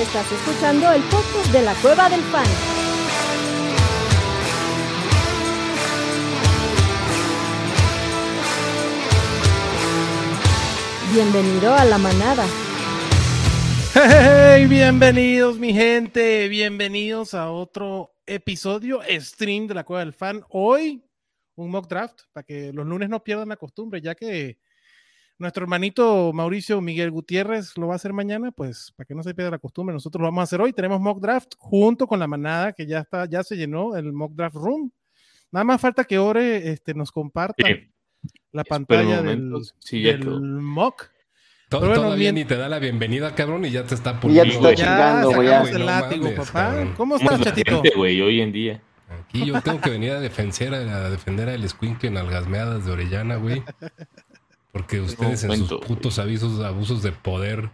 Estás escuchando el podcast de la Cueva del Fan. Bienvenido a la manada. Hey, bienvenidos mi gente, bienvenidos a otro episodio stream de la Cueva del Fan. Hoy un mock draft para que los lunes no pierdan la costumbre, ya que nuestro hermanito Mauricio Miguel Gutiérrez lo va a hacer mañana, pues para que no se pierda la costumbre, nosotros lo vamos a hacer hoy. Tenemos mock draft junto con la manada que ya está, ya se llenó el mock draft room. Nada más falta que Ore este, nos comparta la pantalla del, mock. todavía ni te da la bienvenida, cabrón, y ya te está poniendo. Ya te está chingando, güey. el látigo, papá. ¿Cómo estás, chatito? güey, hoy en día. Aquí yo tengo que venir a defender a, defender al Squink en algasmeadas de Orellana, güey. Porque ustedes en sus putos avisos, abusos de poder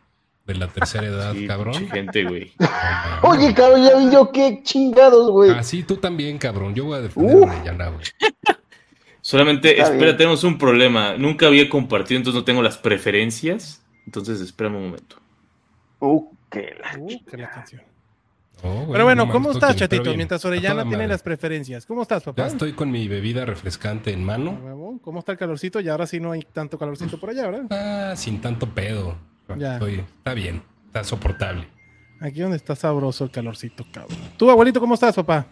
de la tercera edad, cabrón. gente, güey. Oye, cabrón, ya vi yo qué chingados, güey. Ah, sí, tú también, cabrón. Yo voy a defender a Orellana, güey. Solamente, espera, tenemos un problema. Nunca había compartido, entonces no tengo las preferencias. Entonces, espérame un momento. Uh, qué la, uh, qué la canción. Oh, Pero bueno, ¿cómo estás, chatito? Mientras Orellana tiene las preferencias. ¿Cómo estás, papá? Ya estoy con mi bebida refrescante en mano. ¿Cómo está el calorcito? Y ahora sí no hay tanto calorcito por allá, ¿verdad? Ah, sin tanto pedo. Ya. está bien, está soportable. Aquí donde está sabroso el calorcito, cabrón. ¿Tú, abuelito, cómo estás, papá?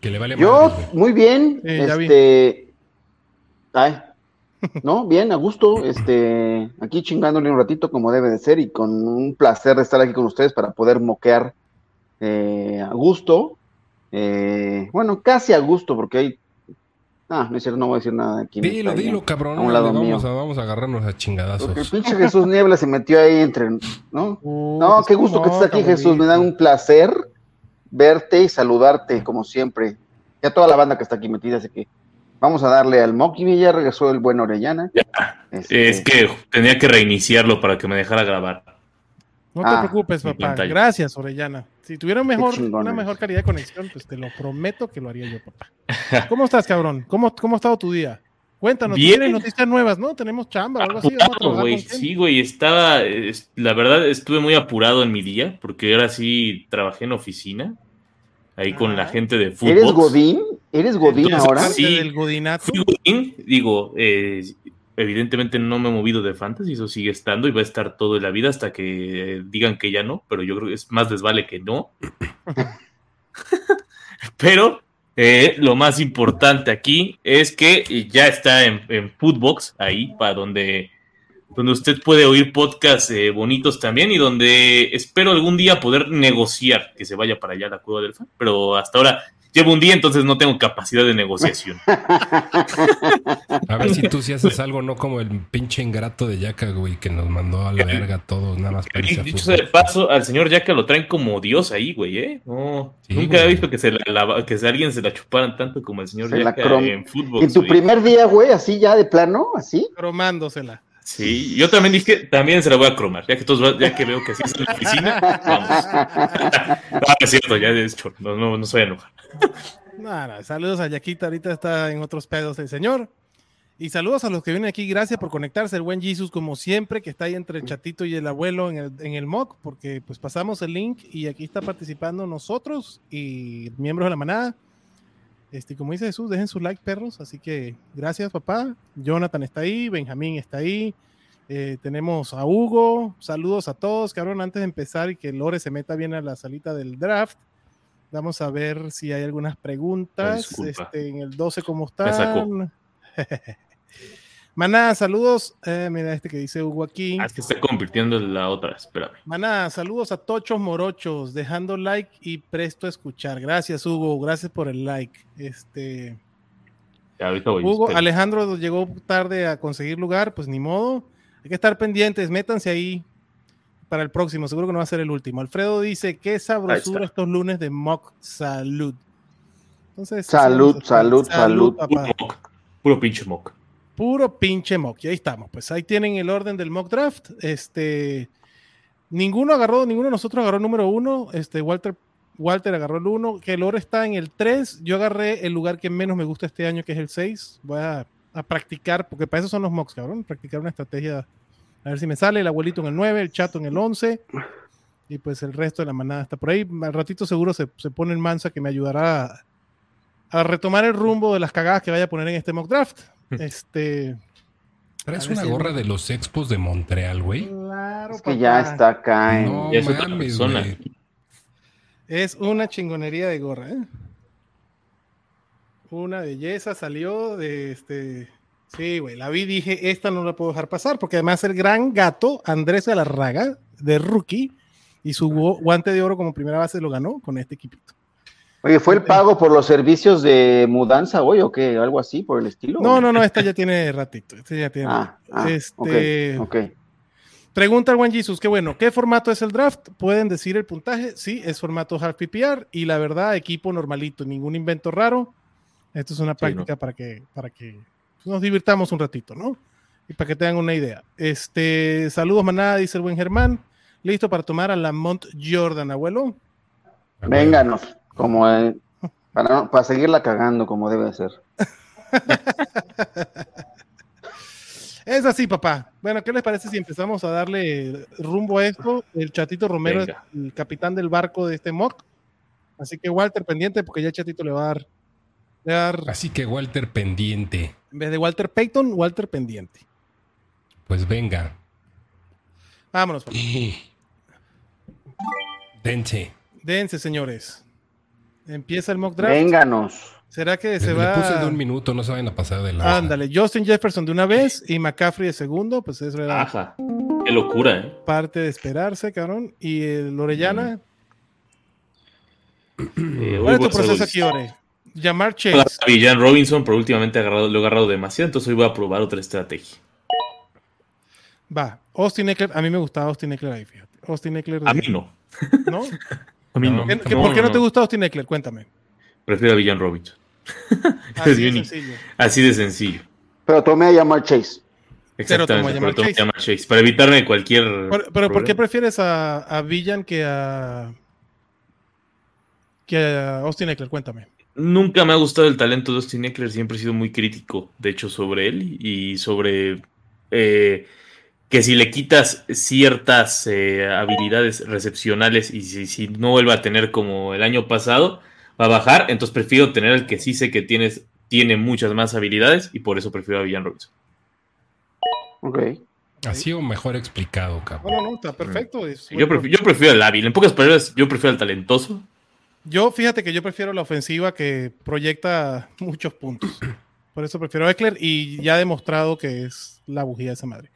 Que le vale Yo, muy bien. este. Ay, no, bien, a gusto, este, aquí chingándole un ratito como debe de ser y con un placer de estar aquí con ustedes para poder moquear eh, a gusto. Eh, bueno, casi a gusto, porque hay. Ah, no es cierto, no voy a decir nada aquí. Dilo, dilo, cabrón. A un lado vamos, mío. A, vamos a agarrarnos a chingadazos. Porque el pinche Jesús Niebla se metió ahí entre. ¿No? no, qué gusto que estés aquí, Jesús. Me da un placer verte y saludarte, como siempre. Y a toda la banda que está aquí metida, así que Vamos a darle al Moki, ya regresó el buen Orellana. Este, es que tenía que reiniciarlo para que me dejara grabar. No te ah, preocupes, papá. Gracias, Orellana. Si tuviera mejor, una mejor calidad de conexión, pues te lo prometo que lo haría yo, papá. ¿Cómo estás, cabrón? ¿Cómo, cómo ha estado tu día? Cuéntanos, tienes noticias nuevas, ¿no? Tenemos chamba o algo así. güey. Sí, güey, estaba, la verdad, estuve muy apurado en mi día, porque ahora sí trabajé en oficina ahí con la gente de fútbol. ¿Eres Godín? ¿Eres Godín ahora? Sí, del Godinato. Fui Godín, digo, eh, evidentemente no me he movido de fantasy, eso sigue estando y va a estar todo en la vida hasta que digan que ya no, pero yo creo que es más desvale que no. pero eh, lo más importante aquí es que ya está en, en Footbox, ahí, para donde donde usted puede oír podcasts eh, bonitos también y donde espero algún día poder negociar que se vaya para allá la cueva del fan, pero hasta ahora llevo un día, entonces no tengo capacidad de negociación. A ver si tú sí haces algo, no como el pinche ingrato de Yaka, güey, que nos mandó a la verga todos, nada más para Dicho de paso, al señor Yaka lo traen como Dios ahí, güey, ¿eh? No, nunca he visto que, se la, que alguien se la chuparan tanto como el señor Yaka en fútbol. En tu primer día, güey, así ya de plano, así. Cromándosela. Sí, yo también dije, también se la voy a cromar, ya que todos, ya que veo que así es en la oficina, vamos. no, es cierto, ya es hecho, no, no, no soy enojar. Nada, saludos a Yaquita, ahorita está en otros pedos el señor. Y saludos a los que vienen aquí, gracias por conectarse, el buen Jesus, como siempre, que está ahí entre el chatito y el abuelo en el, en el mock, porque pues pasamos el link y aquí está participando nosotros y miembros de la manada. Este, como dice Jesús, dejen su like, perros. Así que gracias, papá. Jonathan está ahí, Benjamín está ahí. Eh, tenemos a Hugo. Saludos a todos, cabrón. Antes de empezar y que Lore se meta bien a la salita del draft, vamos a ver si hay algunas preguntas. Este, en el 12, ¿cómo están? Maná, saludos. Eh, mira este que dice Hugo aquí. Ah, es que está convirtiendo en la otra, espérame. Maná, saludos a Tochos Morochos, dejando like y presto a escuchar. Gracias, Hugo. Gracias por el like. Este. Hugo, Alejandro llegó tarde a conseguir lugar, pues ni modo. Hay que estar pendientes, métanse ahí para el próximo, seguro que no va a ser el último. Alfredo dice, qué sabrosura estos lunes de Mock Salud. Entonces, salud, salud, salud, Puro pinche Mock. Puro pinche mock. Y ahí estamos. Pues ahí tienen el orden del mock draft. Este, ninguno agarró, ninguno de nosotros agarró el número uno. Este, Walter, Walter agarró el uno. Que el oro está en el 3. Yo agarré el lugar que menos me gusta este año, que es el 6. Voy a, practicar, porque para eso son los mocks, cabrón. Practicar una estrategia A ver si me sale el abuelito en el 9, el chato en el 11. Y pues el resto de la manada está por ahí. Al ratito seguro se, se pone en mansa que me ayudará a, a, retomar el rumbo de las cagadas que vaya a poner en este mock draft. Este. ¿Traes una gorra de los expos de Montreal, güey? Claro, es que ya está acá. En... No, es. Es una chingonería de gorra, ¿eh? Una belleza salió de este. Sí, güey, la vi y dije, esta no la puedo dejar pasar, porque además el gran gato Andrés Galarraga, de rookie, y su guante de oro como primera base lo ganó con este equipito. Oye, ¿fue el pago por los servicios de mudanza hoy o qué? ¿Algo así por el estilo? No, no, no, esta ya tiene ratito. Esta ya tiene ah, ah, este, okay, Pregunta al buen Jesus, qué bueno, ¿qué formato es el draft? ¿Pueden decir el puntaje? Sí, es formato half PPR y la verdad, equipo normalito, ningún invento raro. Esto es una práctica sí, ¿no? para que, para que nos divirtamos un ratito, ¿no? Y para que tengan una idea. Este, saludos, manada, dice el buen Germán. Listo para tomar a la Mont Jordan, abuelo. Vénganos, como eh, para, para seguirla cagando como debe ser. es así, papá. Bueno, ¿qué les parece si empezamos a darle rumbo a esto? El Chatito Romero Venga. es el capitán del barco de este mock. Así que Walter pendiente, porque ya el Chatito le va a dar, le va a dar. Así que Walter pendiente. En vez de Walter Payton, Walter pendiente. Pues venga. Vámonos. Papá. Dense. Dense, señores. Empieza el mock draft. Vénganos. ¿Será que se Le va? puse de un minuto, no se vayan a pasar de la. Ándale, Justin Jefferson de una vez y McCaffrey de segundo, pues eso era Ajá. Qué locura, ¿eh? parte de esperarse, cabrón. Y el Orellana. Eh, ¿Cuál es tu proceso aquí, Ore? Llamar Chase. Villan Robinson, pero últimamente agarrado- lo he agarrado demasiado, entonces hoy voy a probar otra estrategia. Va. Austin Eckler, a mí me gustaba Austin Eckler ahí, fíjate. Austin Eckler. A mí no. ¿No? A mí no. ¿Qué- qué- ¿Por qué no te gusta Austin Eckler? Cuéntame. Prefiero a Villan Robinson. Así Es de sencillo. Así de sencillo. Pero tomé a llamar Chase. Exactamente, pero tomé a Chase. Para evitarme cualquier. Pero ¿por qué prefieres a, a Villan que a. que a Austin Eckler? Cuéntame. Nunca me ha gustado el talento de Austin Eckler, siempre he sido muy crítico, de hecho, sobre él y sobre eh, que si le quitas ciertas eh, habilidades recepcionales y si, si no vuelve a tener como el año pasado, va a bajar, entonces prefiero tener el que sí sé que tienes, tiene muchas más habilidades y por eso prefiero a Villan Robinson. Ok. Así o mejor explicado, cabrón. no, no, está perfecto. es Yo prefiero, yo prefiero al hábil, en pocas palabras, yo prefiero al talentoso. Yo, fíjate que yo prefiero la ofensiva que proyecta muchos puntos. Por eso prefiero a Eckler y ya ha demostrado que es la bujía de esa madre.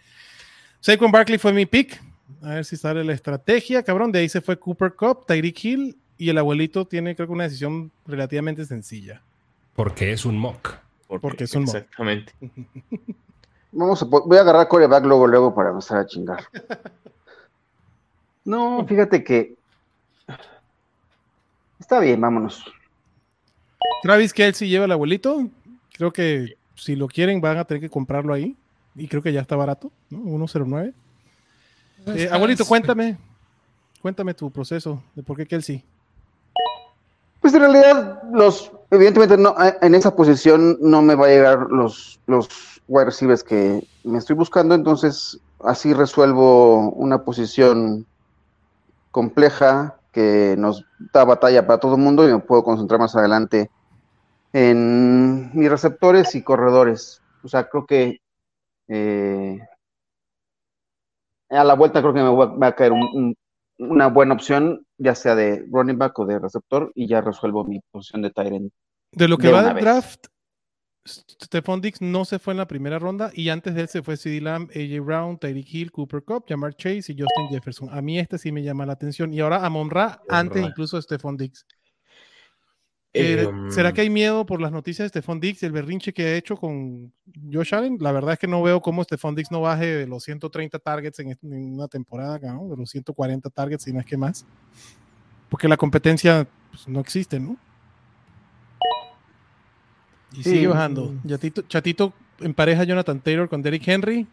Saquon Barkley fue mi pick. A ver si sale la estrategia, cabrón. De ahí se fue Cooper Cup, Tyreek Hill y el abuelito tiene, creo que, una decisión relativamente sencilla. Porque es un mock. Porque es un mock. Exactamente. Vamos a, voy a agarrar coreback luego, luego para empezar a chingar. No, fíjate que. Está bien, vámonos. Travis Kelsey lleva el abuelito. Creo que si lo quieren van a tener que comprarlo ahí. Y creo que ya está barato, ¿no? 109. Eh, abuelito, cuéntame. Cuéntame tu proceso de por qué Kelsey. Pues en realidad, los, evidentemente no, a- en esa posición no me va a llegar los, los wide receivers que me estoy buscando, entonces así resuelvo una posición compleja que nos da batalla para todo el mundo y me puedo concentrar más adelante en mis receptores y corredores. O sea, creo que eh, a la vuelta creo que me va va a caer un- un- una buena opción, ya sea de running back o de receptor, y ya resuelvo mi posición de Tyrant. De lo que De va del draft, Stephon Dix no se fue en la primera ronda y antes de él se fue CD Lamb, AJ Brown, Tyreek Hill, Cooper Cup, Jamar Chase y Justin Jefferson. A mí este sí me llama la atención. Y ahora Amon Ra antes incluso de Stephon Dix. Eh, ¿Será que hay miedo por las noticias de Stephon Dix y el berrinche que ha hecho con Josh Allen? La verdad es que no veo cómo Stephon Dix no baje de los 130 targets en, en una temporada, ¿no? de los 140 targets, si no es que más. Porque la competencia pues, no existe, ¿no? Y Sí. sigue bajando. Chatito, Chatito empareja Jonathan Taylor con Derrick Henry.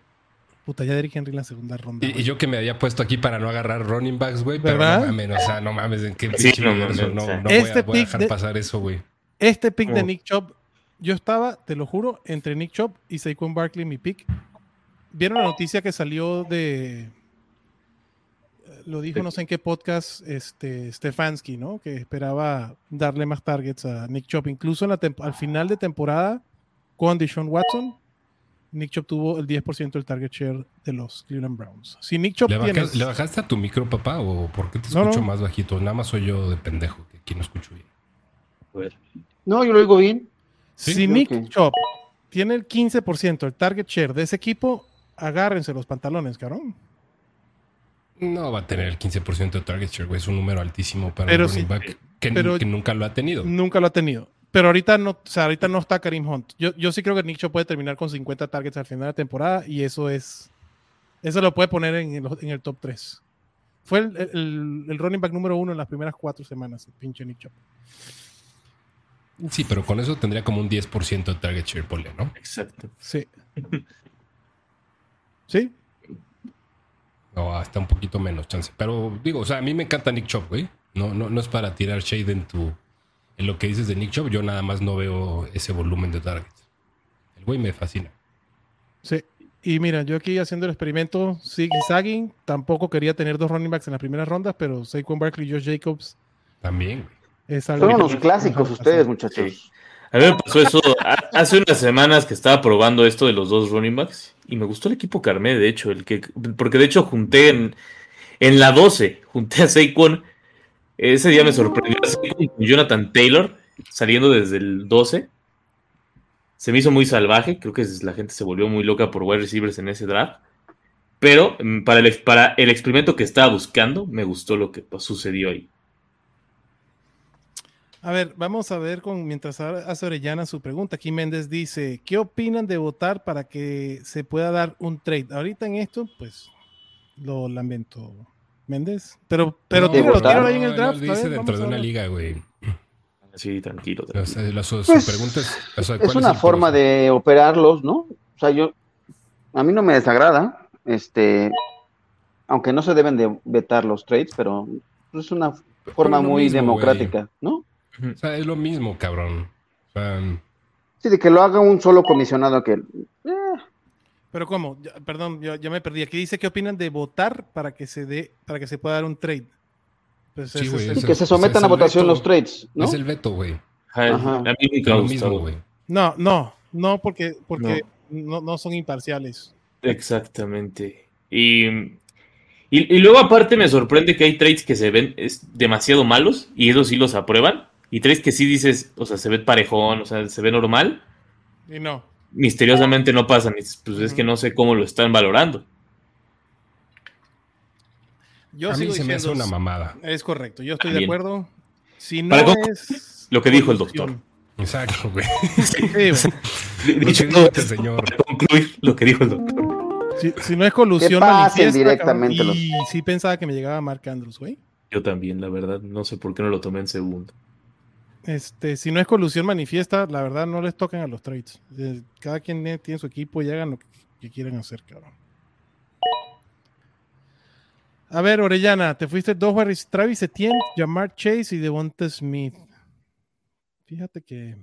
Puta, ya Derrick Henry en la segunda ronda. Y, y yo que me había puesto aquí para no agarrar running backs, güey, pero ¿Verdad? no mames, o sea, no mames, en qué Sí, pinche no no, no voy, Este a, voy a dejar de- pasar eso, güey. Este pick de. Nick Chubb, yo estaba, te lo juro, entre Nick Chubb y Saquon Barkley, mi pick. vieron la noticia que salió de lo dijo no sé en qué podcast este Stefanski, ¿no? Que esperaba darle más targets a Nick Chop. Incluso al final de temporada con Deshaun Watson, Nick Chop tuvo el 10% del target share de los Cleveland Browns. Si Nick Chop ¿Le, bajaste a tu micro, papá? ¿O por qué te escucho más bajito? Nada más soy yo de pendejo, que aquí no escucho bien. No, yo lo oigo bien. Si Nick Chop tiene el 15% del target share de ese equipo, agárrense los pantalones, cabrón. No va a tener el 15% de target share, güey. Es un número altísimo para un running back que, nunca lo ha tenido. Nunca lo ha tenido. Pero ahorita no, o sea, ahorita no está Karim Hunt. Yo, yo sí creo que Nick puede terminar con 50 targets al final de la temporada y eso es. Eso lo puede poner en el, en el top 3. Fue el, el, el, running back número uno en las primeras cuatro semanas, el pinche Nick Sí, pero con eso tendría como un 10% de target share, pole, ¿no? Exacto. Sí. ¿Sí? O hasta un poquito menos, chance. Pero digo, o sea, a mí me encanta Nick Chop, güey. No, no, no es para tirar shade en tu. En lo que dices de Nick Chop, yo nada más no veo ese volumen de targets. El güey me fascina. Sí. Y mira, yo aquí haciendo el experimento, Sig Sagging, tampoco quería tener dos running backs en las primeras rondas, pero Saquon Barkley y Josh Jacobs. También, güey. Son unos clásicos ustedes, muchachos. A mí me pasó eso hace unas semanas que estaba probando esto de los dos running backs y me gustó el equipo Carmé, de hecho, el que, porque de hecho junté en, en la 12, junté a Saquon. Ese día me sorprendió Jonathan Taylor saliendo desde el 12. Se me hizo muy salvaje, creo que la gente se volvió muy loca por wide receivers en ese draft. Pero mm, para el, para el experimento que estaba buscando, me gustó lo que sucedió ahí. A ver, vamos a ver con mientras hace Orellana su pregunta. Aquí Méndez dice: ¿Qué opinan de votar para que se pueda dar un trade? Ahorita en esto, pues lo lamento, Méndez. Pero, pero no, ahí en el draft. dice dentro de una liga, güey. Sí, tranquilo. pues, es una forma de operarlos, ¿no? O sea, yo, a mí no me desagrada, este, aunque no se deben de vetar los trades, pero es una forma muy democrática, ¿no? O sea, es lo mismo, cabrón. sí, de que lo haga un solo comisionado que... Eh. Pero cómo, perdón, ya, me perdí. Aquí dice qué opinan de votar para que se dé, para que se pueda dar un trade. Pues sí, que se sometan a votación los trades, ¿no? Es el veto, güey. A mí me lo mismo, güey. No, no, no, porque, porque no. no. son imparciales. Exactamente. Y, y, luego aparte me sorprende que hay trades que se ven demasiado malos y ellos sí los aprueban y tres que sí dices, o sea, se ve parejón, o sea, se ve normal. Y no. Misteriosamente no pasan. Pues es que no sé cómo lo están valorando. Yo a mí se me hace una mamada. Es correcto, yo estoy de acuerdo. Si no es lo que dijo el doctor. Exacto, güey. Sí, señor. concluir lo que dijo el doctor. Si, no es colusión manifiesta, directamente y sí pensaba que me llegaba Mark Andrews, güey. Yo también, la verdad, no sé por qué no lo tomé en segundo. Este, si no es colusión manifiesta, la verdad no les tocan a los trades. Eh, cada quien tiene su equipo y hagan lo que, quieran hacer, cabrón. A ver, Orellana, te fuiste dos barris, Travis Etienne, Jamar Chase y Devonta Smith. Fíjate que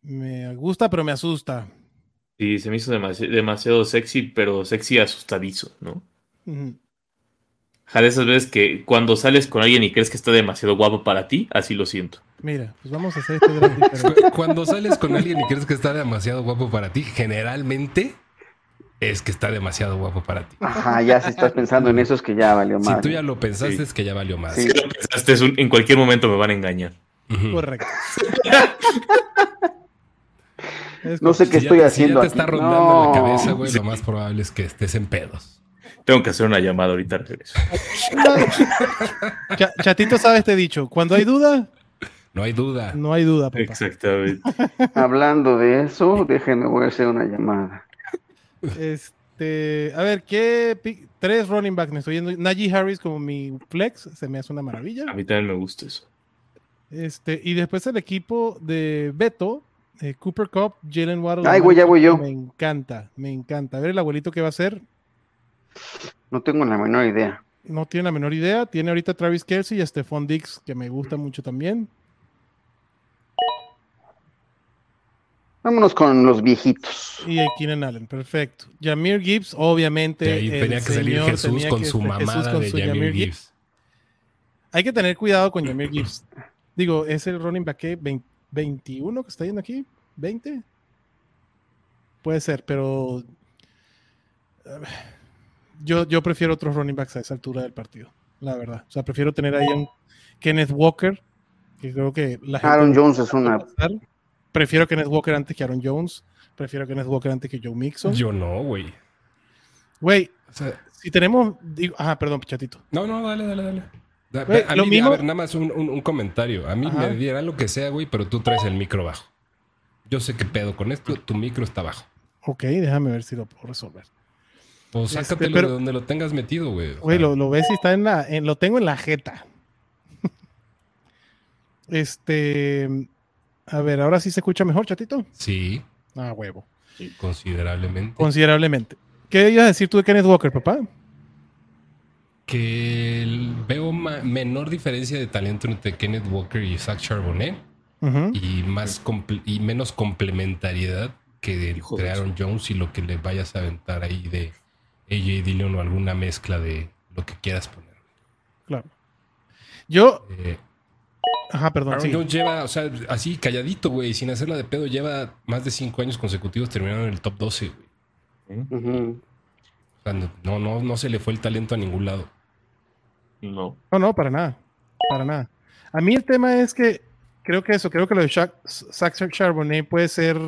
me gusta, pero me asusta. Sí, se me hizo demasiado, sexy, pero sexy asustadizo, ¿no? De esas veces que cuando sales con alguien y crees que está demasiado guapo para ti, así lo siento. Mira, pues vamos a hacer este gran Cuando sales con alguien y crees que está demasiado guapo para ti, generalmente es que está demasiado guapo para ti. Ajá, ya si estás pensando en eso es que ya valió más. Si tú ya lo pensaste es que ya valió más. Si lo pensaste en cualquier momento me van a engañar. Correcto. no sé qué estoy haciendo. Si ya te está rondando la cabeza, güey, lo más probable es que estés en pedos. Tengo que hacer una llamada ahorita regreso. Chatito sabe este dicho. Cuando hay duda. No hay duda. No hay duda, papá. Exactamente. Hablando de eso, déjenme voy a hacer una llamada. Este, a ver, ¿qué tres running backs me estoy yendo? Najee Harris como mi flex, se me hace una maravilla. A mí también me gusta eso. Este, y después el equipo de Beto, eh, Cooper Cup, Jalen Waddle. Ay, güey, ya voy yo. Me encanta, me encanta. A ver el abuelito que va a hacer. No tengo la menor idea. No tiene la menor idea. Tiene ahorita Travis Kelsey y a Stephon Dix, que me gusta mucho también. Vámonos con los viejitos. Y Keenan Allen, perfecto. Jamir Gibbs, obviamente. De ahí tenía que salir Jesús con su mamada de Jamir Gibbs. Hay que tener cuidado con Jamir Gibbs. Digo, es el running back 21 que está yendo aquí, 20. Puede ser, pero yo, yo prefiero otros running backs a esa altura del partido, la verdad. O sea, prefiero tener ahí a Kenneth Walker, que creo que la Aaron Jones es una. Prefiero Kenneth Walker antes que Aaron Jones. Prefiero Kenneth Walker antes que Joe Mixon. Yo no, güey. Güey, si tenemos. Digo, ajá, perdón, pichatito. No, no, dale, dale, dale. a, lo mismo... a ver, nada más un, comentario. A mí me diera lo que sea, güey, pero tú traes el micro bajo. Yo sé qué pedo con esto, tu micro está bajo. Ok, déjame ver si lo puedo resolver. Pues este, sácatelo de donde lo tengas metido, güey. Güey, lo, lo, ves y está en la. En, lo tengo en la jeta. este. A ver, ahora sí se escucha mejor, chatito. Sí. Ah, huevo. Sí, considerablemente. Considerablemente. ¿Qué ibas a decir tú de Kenneth Walker, papá? Que veo menor diferencia de talento entre Kenneth Walker y Zach Charbonnet. y, más y menos complementariedad que de Aaron Jones y lo que le vayas a aventar ahí de AJ Dillon o alguna mezcla de lo que quieras poner. Claro. Yo. Eh, Ajá, perdón. Aaron Jones lleva, o sea, así calladito, güey, sin hacerla de pedo, lleva más de cinco años consecutivos terminando en el top 12, güey. o sea, no, no, no se le fue el talento a ningún lado. No. No, no, para nada. Para nada. A mí el tema es que creo que eso, creo que lo de Saxon Charbonnet puede ser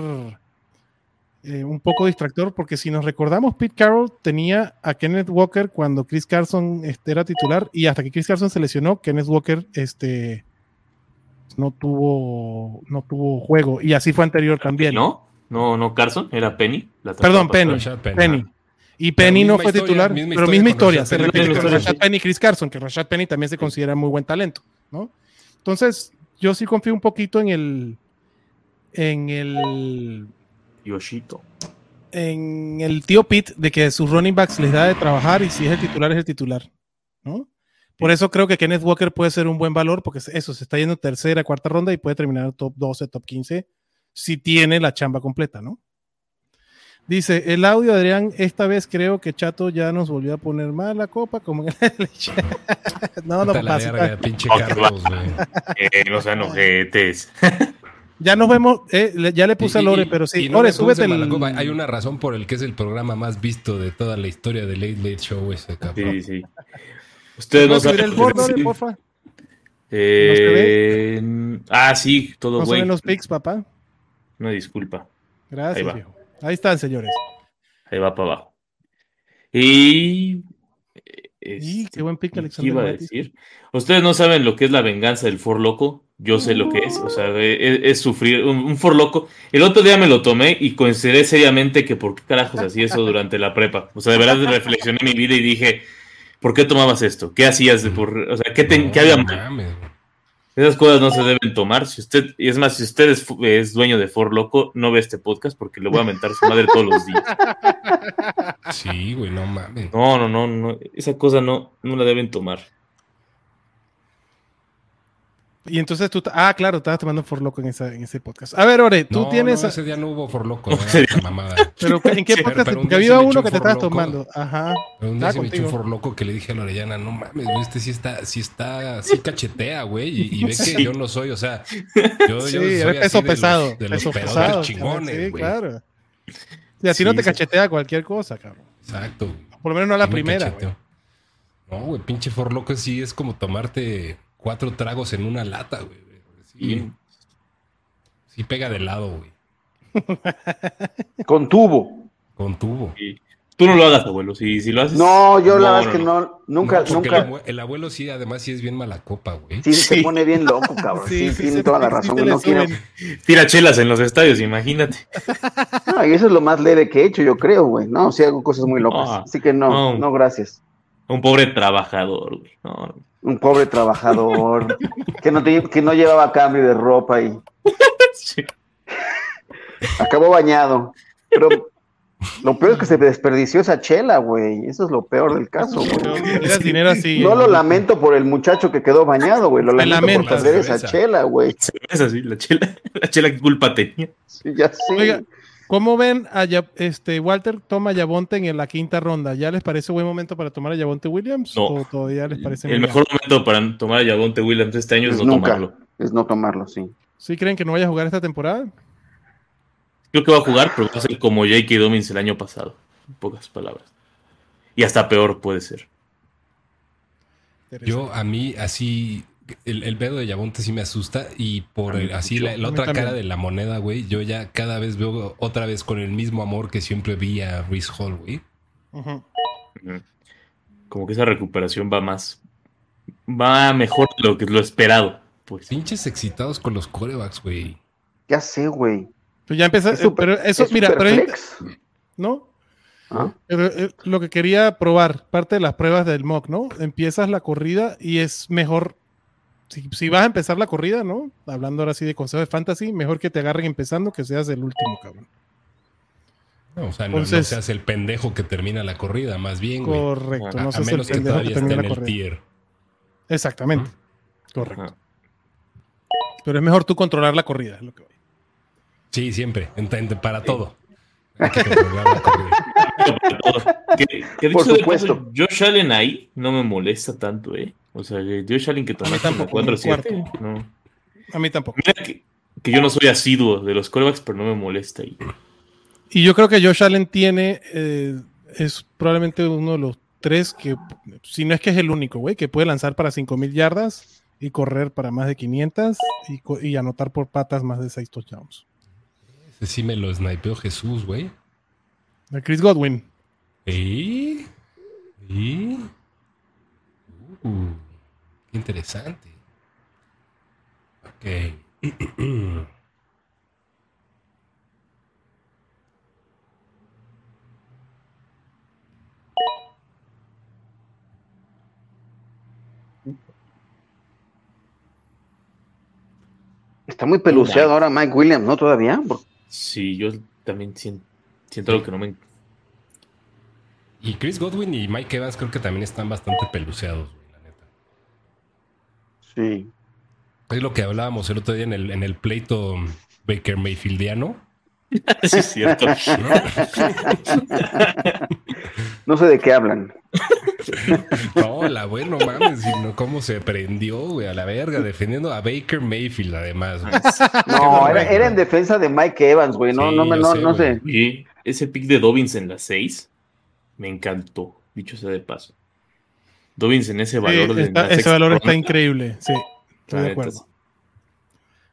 eh, un poco distractor, porque si nos recordamos, Pete Carroll tenía a Kenneth Walker cuando Chris Carson este, era titular, y hasta que Chris Carson se lesionó, Kenneth Walker este, no, tuvo, no tuvo juego, y así fue anterior también. ¿No? No, no, Carson, era Penny. Perdón, Penny. Penny. Y Penny no fue titular, pero misma historia. Se repite con Rashad Penny y Chris Carson, que Rashad Penny también se considera muy buen talento, ¿no? Entonces, yo sí confío un poquito en el en el Yoshito. En el tío Pete, de que sus running backs les da de trabajar y si es el titular, es el titular. ¿no? Por eso creo que Kenneth Walker puede ser un buen valor, porque eso se está yendo tercera, cuarta ronda y puede terminar top 12, top 15, si tiene la chamba completa, ¿no? Dice, el audio, Adrián, esta vez creo que Chato ya nos volvió a poner mal la copa, como en el... no, no pasa. pinche Carlos, eh, no sean ojetes. Ya nos vemos, eh, ya le puse a Lore, pero sí. Lore, súbete Hay una razón por el que es el programa más visto de toda la historia de Late Late Show ese cabrón. Sí, sí. Ustedes no saben. el board, Lore, porfa? Eh, ah, sí, todo güey. ¿No los pics, papá? No, disculpa. Gracias, Ahí, Ahí están, señores. Ahí va para abajo. Y y qué buen pick, Alexander. iba a decir? Ustedes no saben lo que es la venganza del For Loco. Yo sé lo que es. O sea, es, sufrir un, For Loco. El otro día me lo tomé y consideré seriamente que por qué carajos hacía eso durante la prepa. O sea, de verdad reflexioné mi vida y dije, ¿por qué tomabas esto? ¿Qué hacías? De por, o sea, ¿qué, te, ¿qué había mal? Esas cosas no se deben tomar. Si usted, y es más, si usted es, dueño de For Loco, no ve este podcast porque le voy a mentar a su madre todos los días. Sí, güey, no mames. No, no, no, no. Esa cosa no, no la deben tomar. Y entonces tú, ah, claro, estabas tomando For Loco en, esa, en ese podcast. A ver, Ore, tú tienes. No, ese día no hubo For Loco, no mamada. Pero ¿en qué podcast? Porque había uno que te estabas tomando. Ajá. Pero un día se me echó un For Loco que le dije a Lorellana, no mames, este sí está, sí está, sí cachetea, güey. Y, y ve que yo no soy, o sea, yo, sí, yo soy peso de pesado. Los, de los pesado, chingones, Sí, claro. Y así no te cachetea cualquier cosa, cabrón. Exacto. Por lo menos no a la primera. No, güey, pinche For Loco sí es como tomarte cuatro tragos en una lata, güey. Sí, sí pega de lado, güey. Con tubo. Con tubo. Tú no lo hagas, abuelo. Si, si lo haces. No, yo la verdad es que no, nunca, nunca. El, abuelo sí, además sí es bien mala copa, güey. Sí, se pone bien loco, cabrón. Sí, tiene toda la razón. No quiero... Tira chelas en los estadios, imagínate. No, y eso es lo más leve que he hecho, yo creo, güey. No, sí hago cosas muy locas. Ah, Así que no, no, gracias. Un pobre trabajador, güey. No, un pobre trabajador que, no que no llevaba cambio de ropa y acabó bañado. Pero Lo peor es que se desperdició esa chela, güey. Eso es lo peor del caso, güey. Tiras dinero así. No lo lamento por el muchacho que quedó bañado, güey. Lo Me lamento por perder esa cerveza. chela, güey. Es así, la chela, la chela que culpa tenía. Sí, ya sé. Oiga, ¿cómo ven a Ya- este Walter toma a Yabonte en la quinta ronda? ¿Ya les parece buen momento para tomar a Yabonte Williams? No. ¿O todavía les parece El mejor momento para tomar a Yavonte Williams este año es Es no nunca. tomarlo. Es no tomarlo, sí. ¿Sí creen que no vaya a jugar esta temporada? Creo que va a jugar, pero va a ser como J.K. Dobbins el año pasado. En pocas palabras. Y hasta peor puede ser. Yo, a mí, así, el, el pedo de Yabonte sí me asusta y por el- así la, otra también. cara de la moneda, güey, yo ya cada vez veo otra vez con el mismo amor que siempre vi a Reese Hall, güey. Como que esa recuperación va más. Va mejor de lo que lo esperado. Pues Pinches excitados con los corebacks, güey. Ya sé, güey. Pues ya empezó, Es pero eso, es mira, pero ahí-. ¿no? ¿Ah? Pero, eh, lo que quería probar, parte de las pruebas del mock, ¿no? Empiezas la corrida y es mejor, si, si vas a empezar la corrida, ¿no? Hablando ahora sí de consejos de fantasy, mejor que te agarren empezando que seas el último, cabrón. No, o sea, no, no Entonces- seas el pendejo que termina la corrida, más bien, güey. Correcto, A, no a seas el menos que pendejo que todavía esté termina en la el corrida. tier. Exactamente, correcto. Ajá. Pero es mejor tú controlar la corrida, es lo que voy. Sí, siempre, en- en- para todo. Hay que controlar la corrida. Que, que Por supuesto. paso, Josh Allen ahí no me molesta tanto, ¿eh? O sea, que Josh Allen que tomaste en la tampoco, en el 4-7. No. A mí tampoco. Mira que, que yo no soy asiduo de los corebacks, pero no me molesta ahí. Y yo creo que Josh Allen tiene, eh, es probablemente uno de los tres que, si no es que es el único, güey, que puede lanzar para 5000 yardas y correr para más de 500 y, y anotar por patas más de 6 touchdowns. Ese sí me lo snipeó Jesús, güey. De Chris Godwin. ¿Y? ¿Y? Uh, qué interesante. Ok. Está muy peluceado ahora Mike Williams, ¿no? Todavía. Sí, yo también sien- siento, algo que no me. Y Chris Godwin y Mike Evans creo que también están bastante peluceados. Sí. Es lo que hablábamos el otro día en el, en el pleito Baker Mayfieldiano. sí, es cierto. No sé de qué hablan. No, la güey, no mames, sino cómo se prendió, güey, a la verga, defendiendo a Baker Mayfield, además. güey. No, era, bueno. era en defensa de Mike Evans, güey. No, Sí, no, me, yo no, sé, no sé. Ese pick de Dobbins en las 6 me encantó, dicho sea de paso. Dobbins en ese valor Sí, de está- ese valor está increíble. Sí, estoy de acuerdo.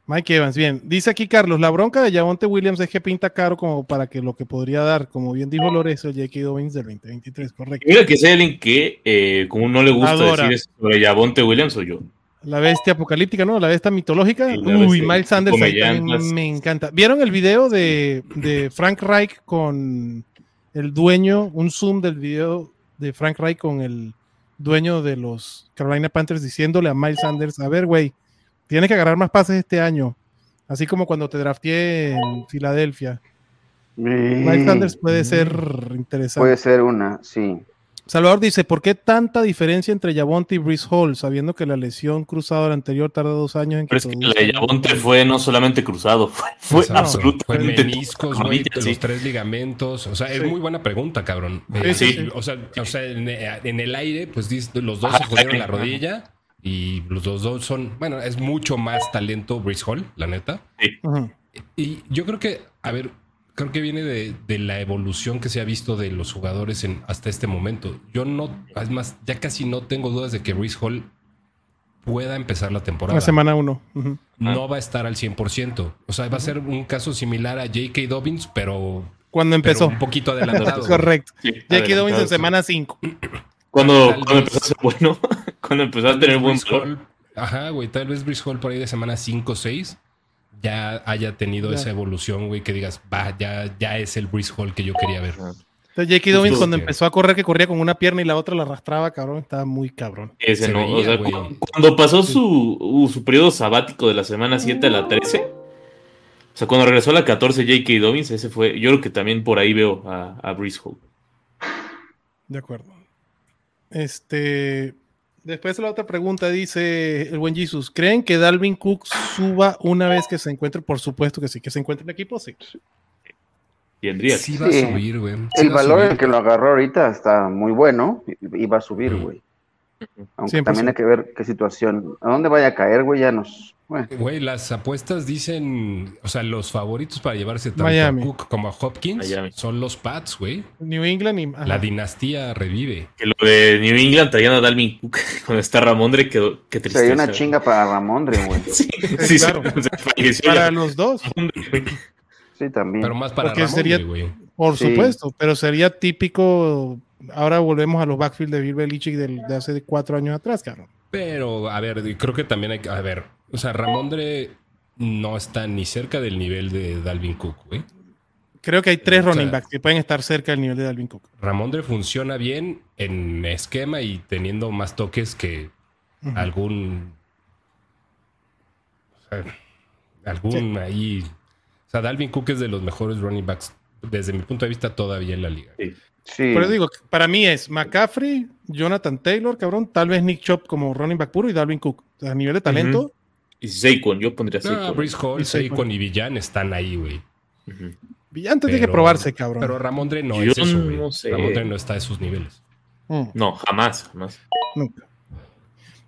Mike Evans, bien. Dice aquí Carlos, la bronca de Javonte Williams es que pinta caro como para que lo que podría dar, como bien dijo Lorenzo, J.K. Dobbins del 2023, correcto. Mira que sea alguien que, eh, como no le gusta Adora. decir eso sobre Javonte Williams, soy yo. La bestia apocalíptica, ¿no? La bestia mitológica. Uy, Miles Sanders me encanta. ¿Vieron el video de, de Frank Reich con el dueño, un zoom del video de Frank Reich con el dueño de los Carolina Panthers diciéndole a Miles Sanders, a ver, güey, tienes que agarrar más pases este año. Así como cuando te drafteé en Filadelfia. Miles Sanders puede ser interesante. Puede ser una, sí. Salvador dice, ¿por qué tanta diferencia entre Javonte y Brees Hall, sabiendo que la lesión cruzada anterior tarda dos años en que Pero es que la de fue no solamente cruzado, fue, fue O sea, Fue absolutamente. meniscos, güey, Sí. los tres ligamentos. O sea, es Sí. muy buena pregunta, cabrón. Sí, Eh, sí, sí. sí. O sea, o sea, en, en el aire, pues los dos Ajá, se jodieron la rodilla y los dos, dos son, bueno, es mucho más talento Brees Hall, la neta. Ujú. Y yo creo que, a ver, creo que viene de, de la evolución que se ha visto de los jugadores en, hasta este momento. Yo no, es más, ya casi no tengo dudas de que Brees Hall pueda empezar la temporada. La semana uno. No va a estar al 100%. O sea, va a ser un caso similar a J.K. Dobbins, pero, Cuando pero empezó. un poquito adelantado. Correcto. Sí, J.K. Dobbins en semana 5. Cuando, cuando empezó a ser bueno, cuando empezó a tener buen. Hall- Ajá, güey. Tal vez Brees Hall por ahí de semana 5 o 6 ya haya tenido Ya. esa evolución, güey, que digas, va, ya, ya es el Brees Hall que yo quería ver. Entonces, J.K. Dobbins cuando empezó a correr, que corría con una pierna y la otra la arrastraba, cabrón, estaba muy cabrón. Ese Se no, o sea, güey. cuando pasó su, su periodo sabático de la semana 7 a la 13, O sea, cuando regresó a la 14 J.K. Dobbins, ese fue. Yo creo que también por ahí veo a, a Breeze Hall. De acuerdo. Este. Después la otra pregunta dice el buen Jesus, ¿creen que Dalvin Cook suba una vez que se encuentre? Por supuesto que sí, que se encuentre en equipo, sí. Tendría. Sí va a Sí. subir, güey. Sí El valor subir. que lo agarró ahorita está muy bueno y va a subir, Mm. Aunque 100%. también hay que ver qué situación. ¿A dónde vaya a caer, güey? Ya nos. Bueno, Güey, las apuestas dicen, o sea, los favoritos para llevarse tanto Miami. a Cook como a Hopkins Miami. son los Pats, güey. New England y. ajá. La dinastía revive. Que lo de New England traían a Dalvin Cook cuando está Ramondre, quedó, qué tristeza. sería una chinga para Ramondre, güey. Sí, sí, sí, claro. Para ya los dos, Ramondre. Sí, también. Pero más para Porque Ramón, sería- güey. por Sí. supuesto, pero sería típico. Ahora volvemos a los backfield de Bill Belichick del- de hace cuatro años atrás, cabrón. Pero, a ver, creo que también hay que, a ver, o sea, Ramondre no está ni cerca del nivel de Dalvin Cook, güey. Creo que hay tres O sea, running backs que pueden estar cerca del nivel de Dalvin Cook. Ramondre funciona bien en esquema y teniendo más toques que algún. o sea, algún ahí. O sea, Dalvin Cook es de los mejores running backs, desde mi punto de vista, todavía en la liga. Sí. Pero digo, para mí es McCaffrey, Jonathan Taylor, cabrón, tal vez Nick Chop como running back puro y Dalvin Cook. A nivel de talento, Y Saquon, yo pondría No, Saquon. Brice Hall, Y Saquon. Y Villan están ahí, güey. Ujú. Villante tiene que probarse, cabrón. Pero Ramondre no Yo es eso, güey. no sé. Ramondre no está a esos niveles. Mm, No, jamás, jamás. nunca.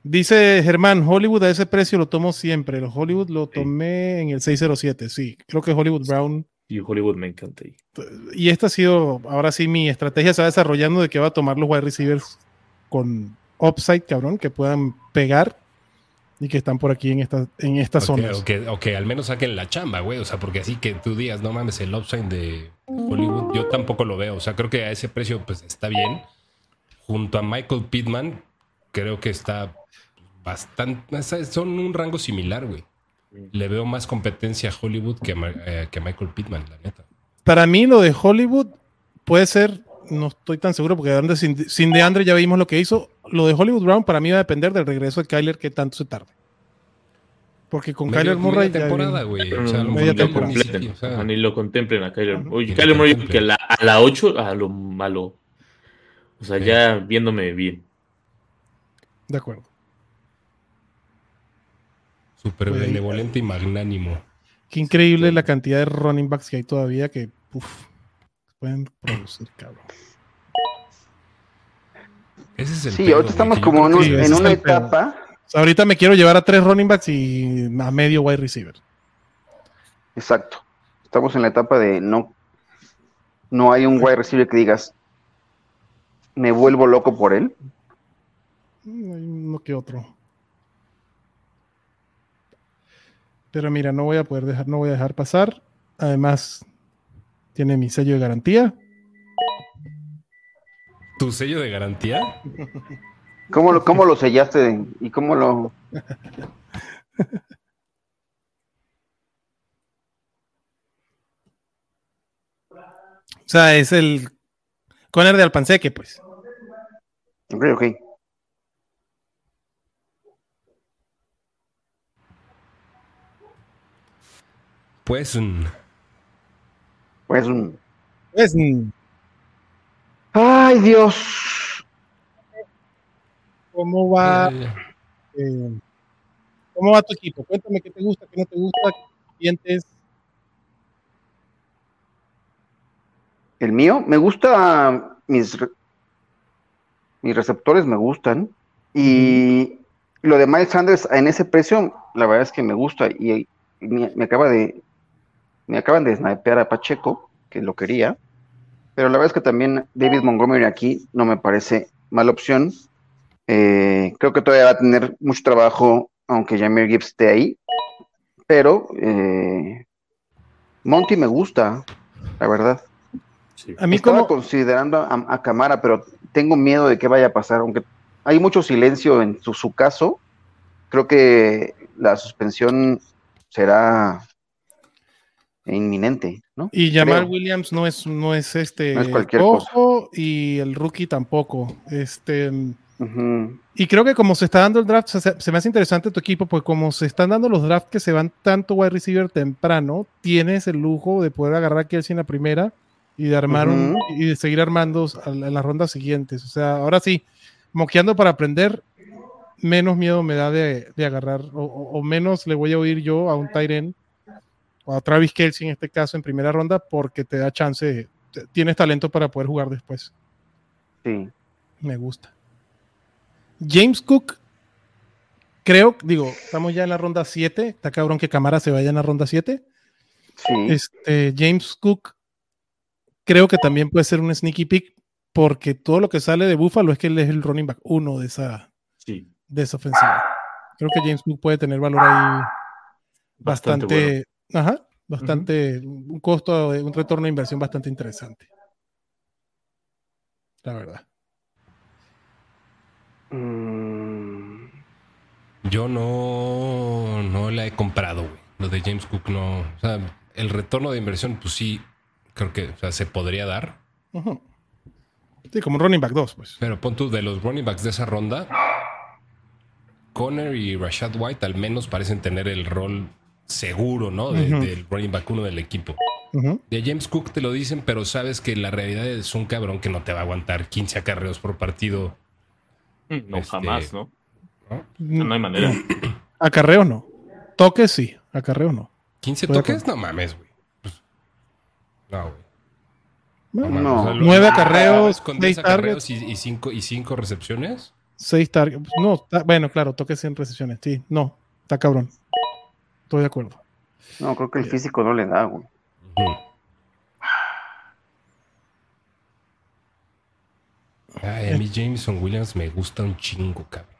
Dice Germán, Hollywood a ese precio lo tomo siempre. Los Hollywood lo tomé en el 607, sí. Creo que Hollywood Brown. Y Hollywood me encanta ahí. Y esta ha sido, ahora sí, mi estrategia se va desarrollando de que va a tomar los wide receivers con upside, cabrón, que puedan pegar y que están por aquí en, esta, en estas O que, zonas. o que- o que al menos saquen la chamba, güey. O sea, porque así que tú digas, no mames, el upside de Hollywood, yo tampoco lo veo. O sea, creo que a ese precio, pues está bien. Junto a Michael Pittman, creo que está bastante. Son un rango similar, güey. Le veo más competencia a Hollywood que eh, que a Michael Pittman, la neta. Para mí lo de Hollywood puede ser, no estoy tan seguro porque sin, sin de Andre ya vimos lo que hizo. Lo de Hollywood Brown para mí va a depender del regreso de Kyler que tanto se tarde. Porque con Medio- Kyler Murray media temporada, güey. O sea, no, media mejor ni lo temporada. ni completen. o sea, ni lo contemplen a Kyler. Oye, Kyler Murray, que a la, a la 8, a lo malo. O sea, Sí. ya viéndome bien. De acuerdo. Súper benevolente y magnánimo. Qué increíble la cantidad de running backs que hay todavía que uf, pueden producir, cabrón. Ese es el Sí, pedo, ahorita estamos como un- en es una etapa. O sea, ahorita me quiero llevar a tres running backs y a medio wide receiver. Exacto. Estamos en la etapa de no. No hay un wide receiver que digas. Me vuelvo loco por él. Mm, Hay uno que otro. Pero mira, no voy a poder dejar, no voy a dejar pasar. Además, tiene mi sello de garantía. ¿Tu sello de garantía? ¿Cómo lo, cómo lo sellaste y cómo lo. O sea, es el Conner de Alpanseque, pues. Ok, ok. Pues mm, Pues. mm, Pues, mm, Ay, Dios. ¿cómo va, eh, eh, cómo va tu equipo? Cuéntame qué te gusta, qué no te gusta, qué sientes. El mío, me gusta mis, mis receptores me gustan. Y lo de Miles Sanders en ese precio, la verdad es que me gusta. Y, y me, me acaba de. Me acaban de snipear a Pacheco, que lo quería. Pero la verdad es que también David Montgomery aquí no me parece mala opción. Eh, creo que todavía va a tener mucho trabajo, aunque Jameer Gibbs esté ahí. Pero eh, Monty me gusta, la verdad. Sí. A mí Estaba como, considerando a, a Camara, pero tengo miedo de que vaya a pasar, aunque hay mucho silencio en su, su caso. Creo que la suspensión será inminente, ¿no? y Jamal creo. Williams no es, no es este No es cualquier ojo y el rookie tampoco. Este, Y creo que como se está dando el draft, se, me hace interesante tu equipo, pues como se están dando los drafts que se van tanto wide receiver temprano, tienes el lujo de poder agarrar a Kelsey en la primera y de armar y de seguir armando en las rondas siguientes. O sea, ahora sí, moqueando para aprender, menos miedo me da de, agarrar, o, menos le voy a oír yo a un Tyren o a Travis Kelsey en este caso en primera ronda, porque te da chance, tienes talento para poder jugar después. Sí. Me gusta. James Cook, creo, digo, estamos ya en la ronda 7. Está cabrón que Camara se vaya en la ronda 7. Sí. Este, James Cook, creo que también puede ser un sneaky pick porque todo lo que sale de Buffalo es que él es el running back uno de esa, de esa ofensiva. Creo que James Cook puede tener valor ahí bastante, ajá, bastante, un costo, un retorno de inversión bastante interesante. La verdad. Mm. Yo no, no la he comprado, güey. Lo de James Cook no. O sea, el retorno de inversión, pues sí, creo que se podría dar. Sí, como un running back 2, pues. Pero pon tú, de los running backs de esa ronda, Conner y Rashad White al menos parecen tener el rol seguro, ¿no? Del running back 1 del equipo. De James Cook te lo dicen, pero sabes que la realidad es un cabrón que no te va a aguantar 15 acarreos por partido Mm, no, este, jamás, ¿no? ¿no? hay manera. Acarreo no. Toques sí, acarreo no. ¿15 toques? No mames, güey. Pues, no, güey. No, Nueve acarreos, con 10 acarreos y, cinco, y cinco recepciones. Seis targets. No, bueno, claro, toques en recepciones. Sí, no, está cabrón. Estoy de acuerdo. No, creo que el físico no le da, güey. Ay, a mí Jameson Williams me gusta un chingo, cabrón.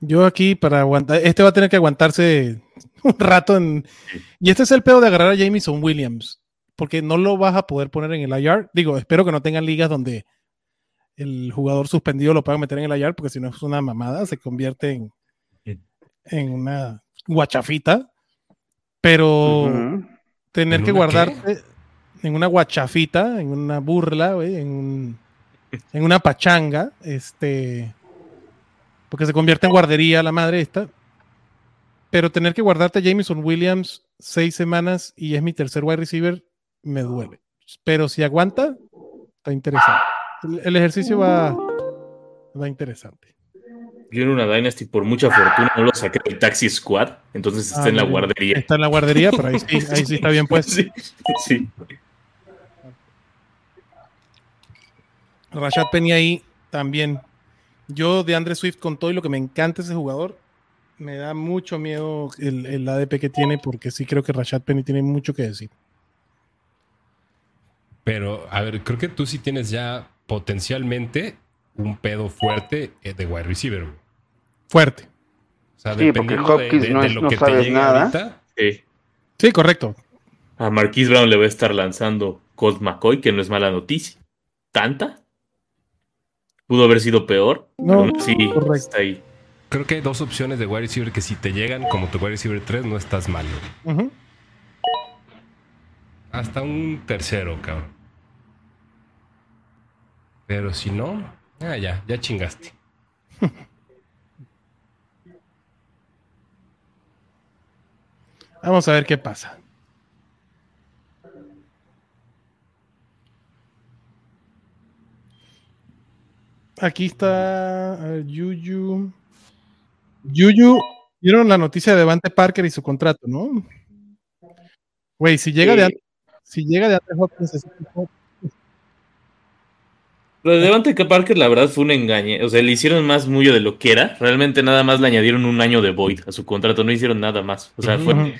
Yo aquí para aguantar, este va a tener que aguantarse un rato en... Y este es el pedo de agarrar a Jameson Williams, porque no lo vas a poder poner en el IR. Digo, espero que no tengan ligas donde el jugador suspendido lo pueda meter en el IR, porque si no es una mamada, se convierte en, en una guachafita. Pero tener que guardarte en una guachafita, en una burla, en un en una pachanga, este, porque se convierte en guardería la madre esta. Pero tener que guardarte a Jameson Williams seis semanas y es mi tercer wide receiver, me duele. Pero si aguanta, está interesante. El, ejercicio va, va interesante. Yo en una Dynasty, por mucha fortuna, no lo saqué del Taxi Squad, entonces está en la ah, guardería. Está en la guardería, pero ahí sí, ahí sí está bien puesto. sí. sí. Rashad Penny ahí también. Yo de Andre Swift con todo y lo que me encanta ese jugador, me da mucho miedo el, ADP que tiene porque sí creo que Rashad Penny tiene mucho que decir. Pero, a ver, creo que tú sí tienes ya potencialmente un pedo fuerte eh, de wide receiver. Fuerte. O sea, sí, porque Hopkins no, lo que te nada. sí. sí. correcto. A Marquise Brown le va a estar lanzando Colt McCoy, que no es mala noticia. ¿Tanta? Pudo haber sido peor. No, sí, está ahí. Creo que hay dos opciones de wide receiver que si te llegan como tu wide receiver 3 no estás mal. Hasta un tercero, cabrón. Pero si no, ah, ya, ya chingaste. Vamos a ver qué pasa. Aquí está Yuyu. Yuyu, vieron la noticia de Devante Parker y su contrato, ¿no? Güey, si llega de si llega de antes Hopkins Lo de Devante Parker, la verdad, fue un engaño. O sea, le hicieron más mucho de lo que era. Realmente nada más le añadieron un año de void a su contrato. No hicieron nada más. O sea, fue.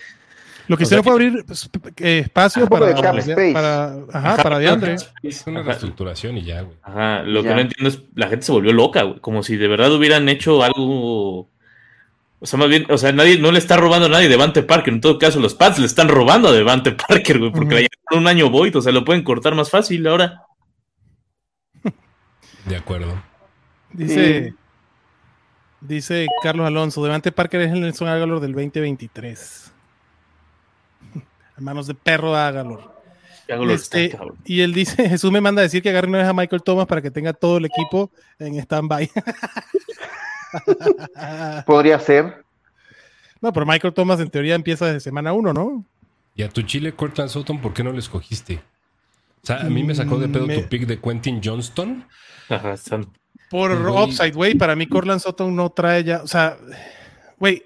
Lo que hicieron fue abrir pues, eh, espacio para, para, ajá, para DeAndre. Es una reestructuración y ya, güey. Ajá, lo que no entiendo es, la gente se volvió loca, güey. Como si de verdad hubieran hecho algo... O sea, más bien, o sea, nadie, no le está robando a nadie de Devante Parker. En todo caso, los Pats le están robando a Devante Parker, güey, porque le uh un año void, o sea, lo pueden cortar más fácil ahora. De acuerdo. Dice... Dice Carlos Alonso, Devante Parker es el Nelson Aguilar del 2023 manos de perro Agalor. Este, y él dice, Jesús me manda a decir que agarre una vez a Michael Thomas para que tenga todo el equipo en stand-by. Podría ser. No, pero Michael Thomas en teoría empieza desde semana uno, ¿no? Y a tu Chile Cortland Sutton, ¿por qué no le escogiste? O sea, a mí me sacó de pedo tu pick de Quentin Johnston. Ajá. Por upside, güey, para mí Cortland Sutton no trae ya, o sea, güey,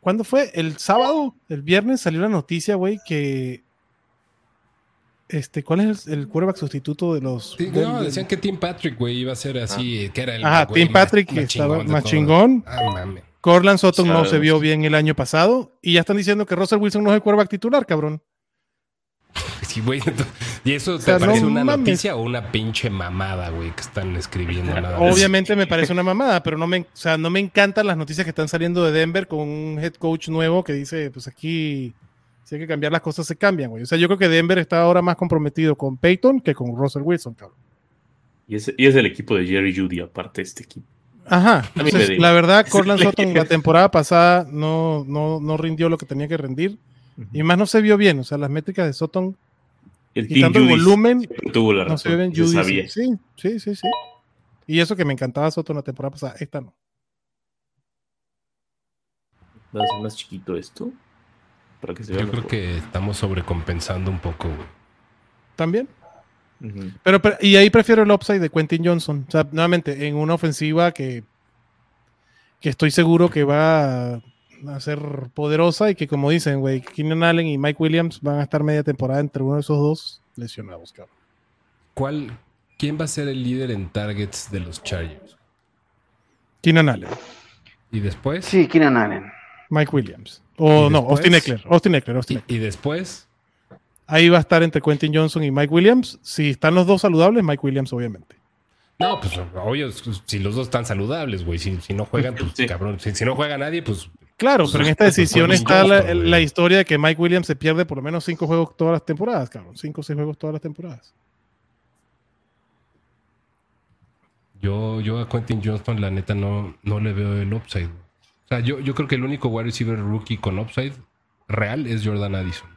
¿cuándo fue? El sábado, el viernes salió la noticia, güey, que este, ¿cuál es el, quarterback sustituto de los? no, decían que Tim Patrick, güey, iba a ser así, ah. que era el. Ajá, Tim Patrick que estaba más chingón. Ah, Corland Sutton no se vio bien el año pasado y ya están diciendo que Russell Wilson no es el quarterback titular, cabrón. Sí, güey. ¿Y eso te parece una noticia o una pinche mamada, güey, que están escribiendo? Nada Obviamente me parece una mamada, pero no me, o sea, no me encantan las noticias que están saliendo de Denver con un head coach nuevo que dice, pues aquí si hay que cambiar las cosas, se cambian, güey. O sea, yo creo que Denver está ahora más comprometido con Peyton que con Russell Wilson, cabrón. Y es, y es el equipo de Jerry Judy, aparte de este equipo. Ajá. la verdad, Corland Sutton la temporada pasada no, no, no, rindió lo que tenía que rendir. Y más no se vio bien. O sea, las métricas de Sutton, el quitando el volumen, no se ve bien. Judy, sí, sí, sí, sí. Y eso que me encantaba Sutton la temporada pasada, esta no. ¿Va a ser más chiquito esto? Yo creo que estamos sobrecompensando un poco, También. pero, y ahí prefiero el upside de Quentin Johnson. O sea, nuevamente, en una ofensiva que, que estoy seguro que va a, ser poderosa y que, como dicen, güey, Keenan Allen y Mike Williams van a estar media temporada entre uno de esos dos lesionados, cabrón. ¿Cuál, ¿Quién va a ser el líder en targets de los Chargers? Keenan Allen. ¿Y después? Sí, Keenan Allen. Mike Williams. O no, Austin Eckler. Austin Eckler, ¿Y, después? Ahí va a estar entre Quentin Johnson y Mike Williams. Si están los dos saludables, Mike Williams, obviamente. No, pues obvio, si los dos están saludables, güey. Si, no juegan, pues cabrón. Si, no juega nadie, pues. Claro, pero en esta decisión está la, historia de que Mike Williams se pierde por lo menos cinco juegos todas las temporadas, cabrón. Cinco o seis juegos todas las temporadas. Yo, yo a Quentin Johnston, la neta, no, no le veo el upside. O sea, yo, yo creo que el único wide receiver rookie con upside real es Jordan Addison.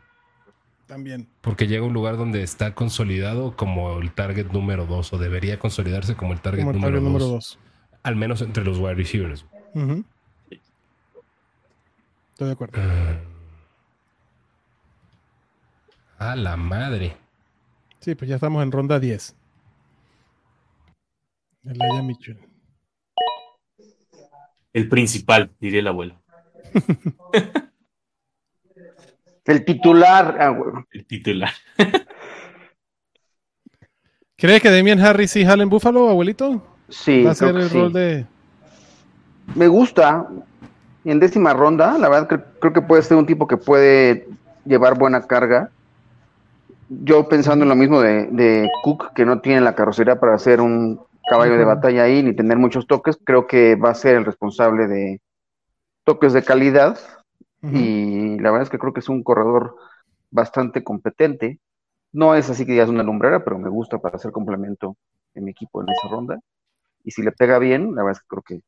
También. Porque llega a un lugar donde está consolidado como el target número dos, o debería consolidarse como el target, número, dos, Al menos entre los wide receivers. Estoy de acuerdo. a la madre. Sí, pues ya estamos en ronda 10. El Mitchell. El principal, diría el abuelo. el titular. Ah, el titular. ¿Crees que Damian Harris sí jala en Buffalo, abuelito? Sí. Va a ser el rol de. Me gusta. En décima ronda, la verdad creo que puede ser un tipo que puede llevar buena carga. Yo pensando en lo mismo de, de Cook, que no tiene la carrocería para hacer un caballo de batalla ahí ni tener muchos toques, creo que va a ser el responsable de toques de calidad y la verdad es que creo que es un corredor bastante competente. No es así que ya es una lumbrera, pero me gusta para hacer complemento en mi equipo en esa ronda. Y si le pega bien, la verdad es que creo que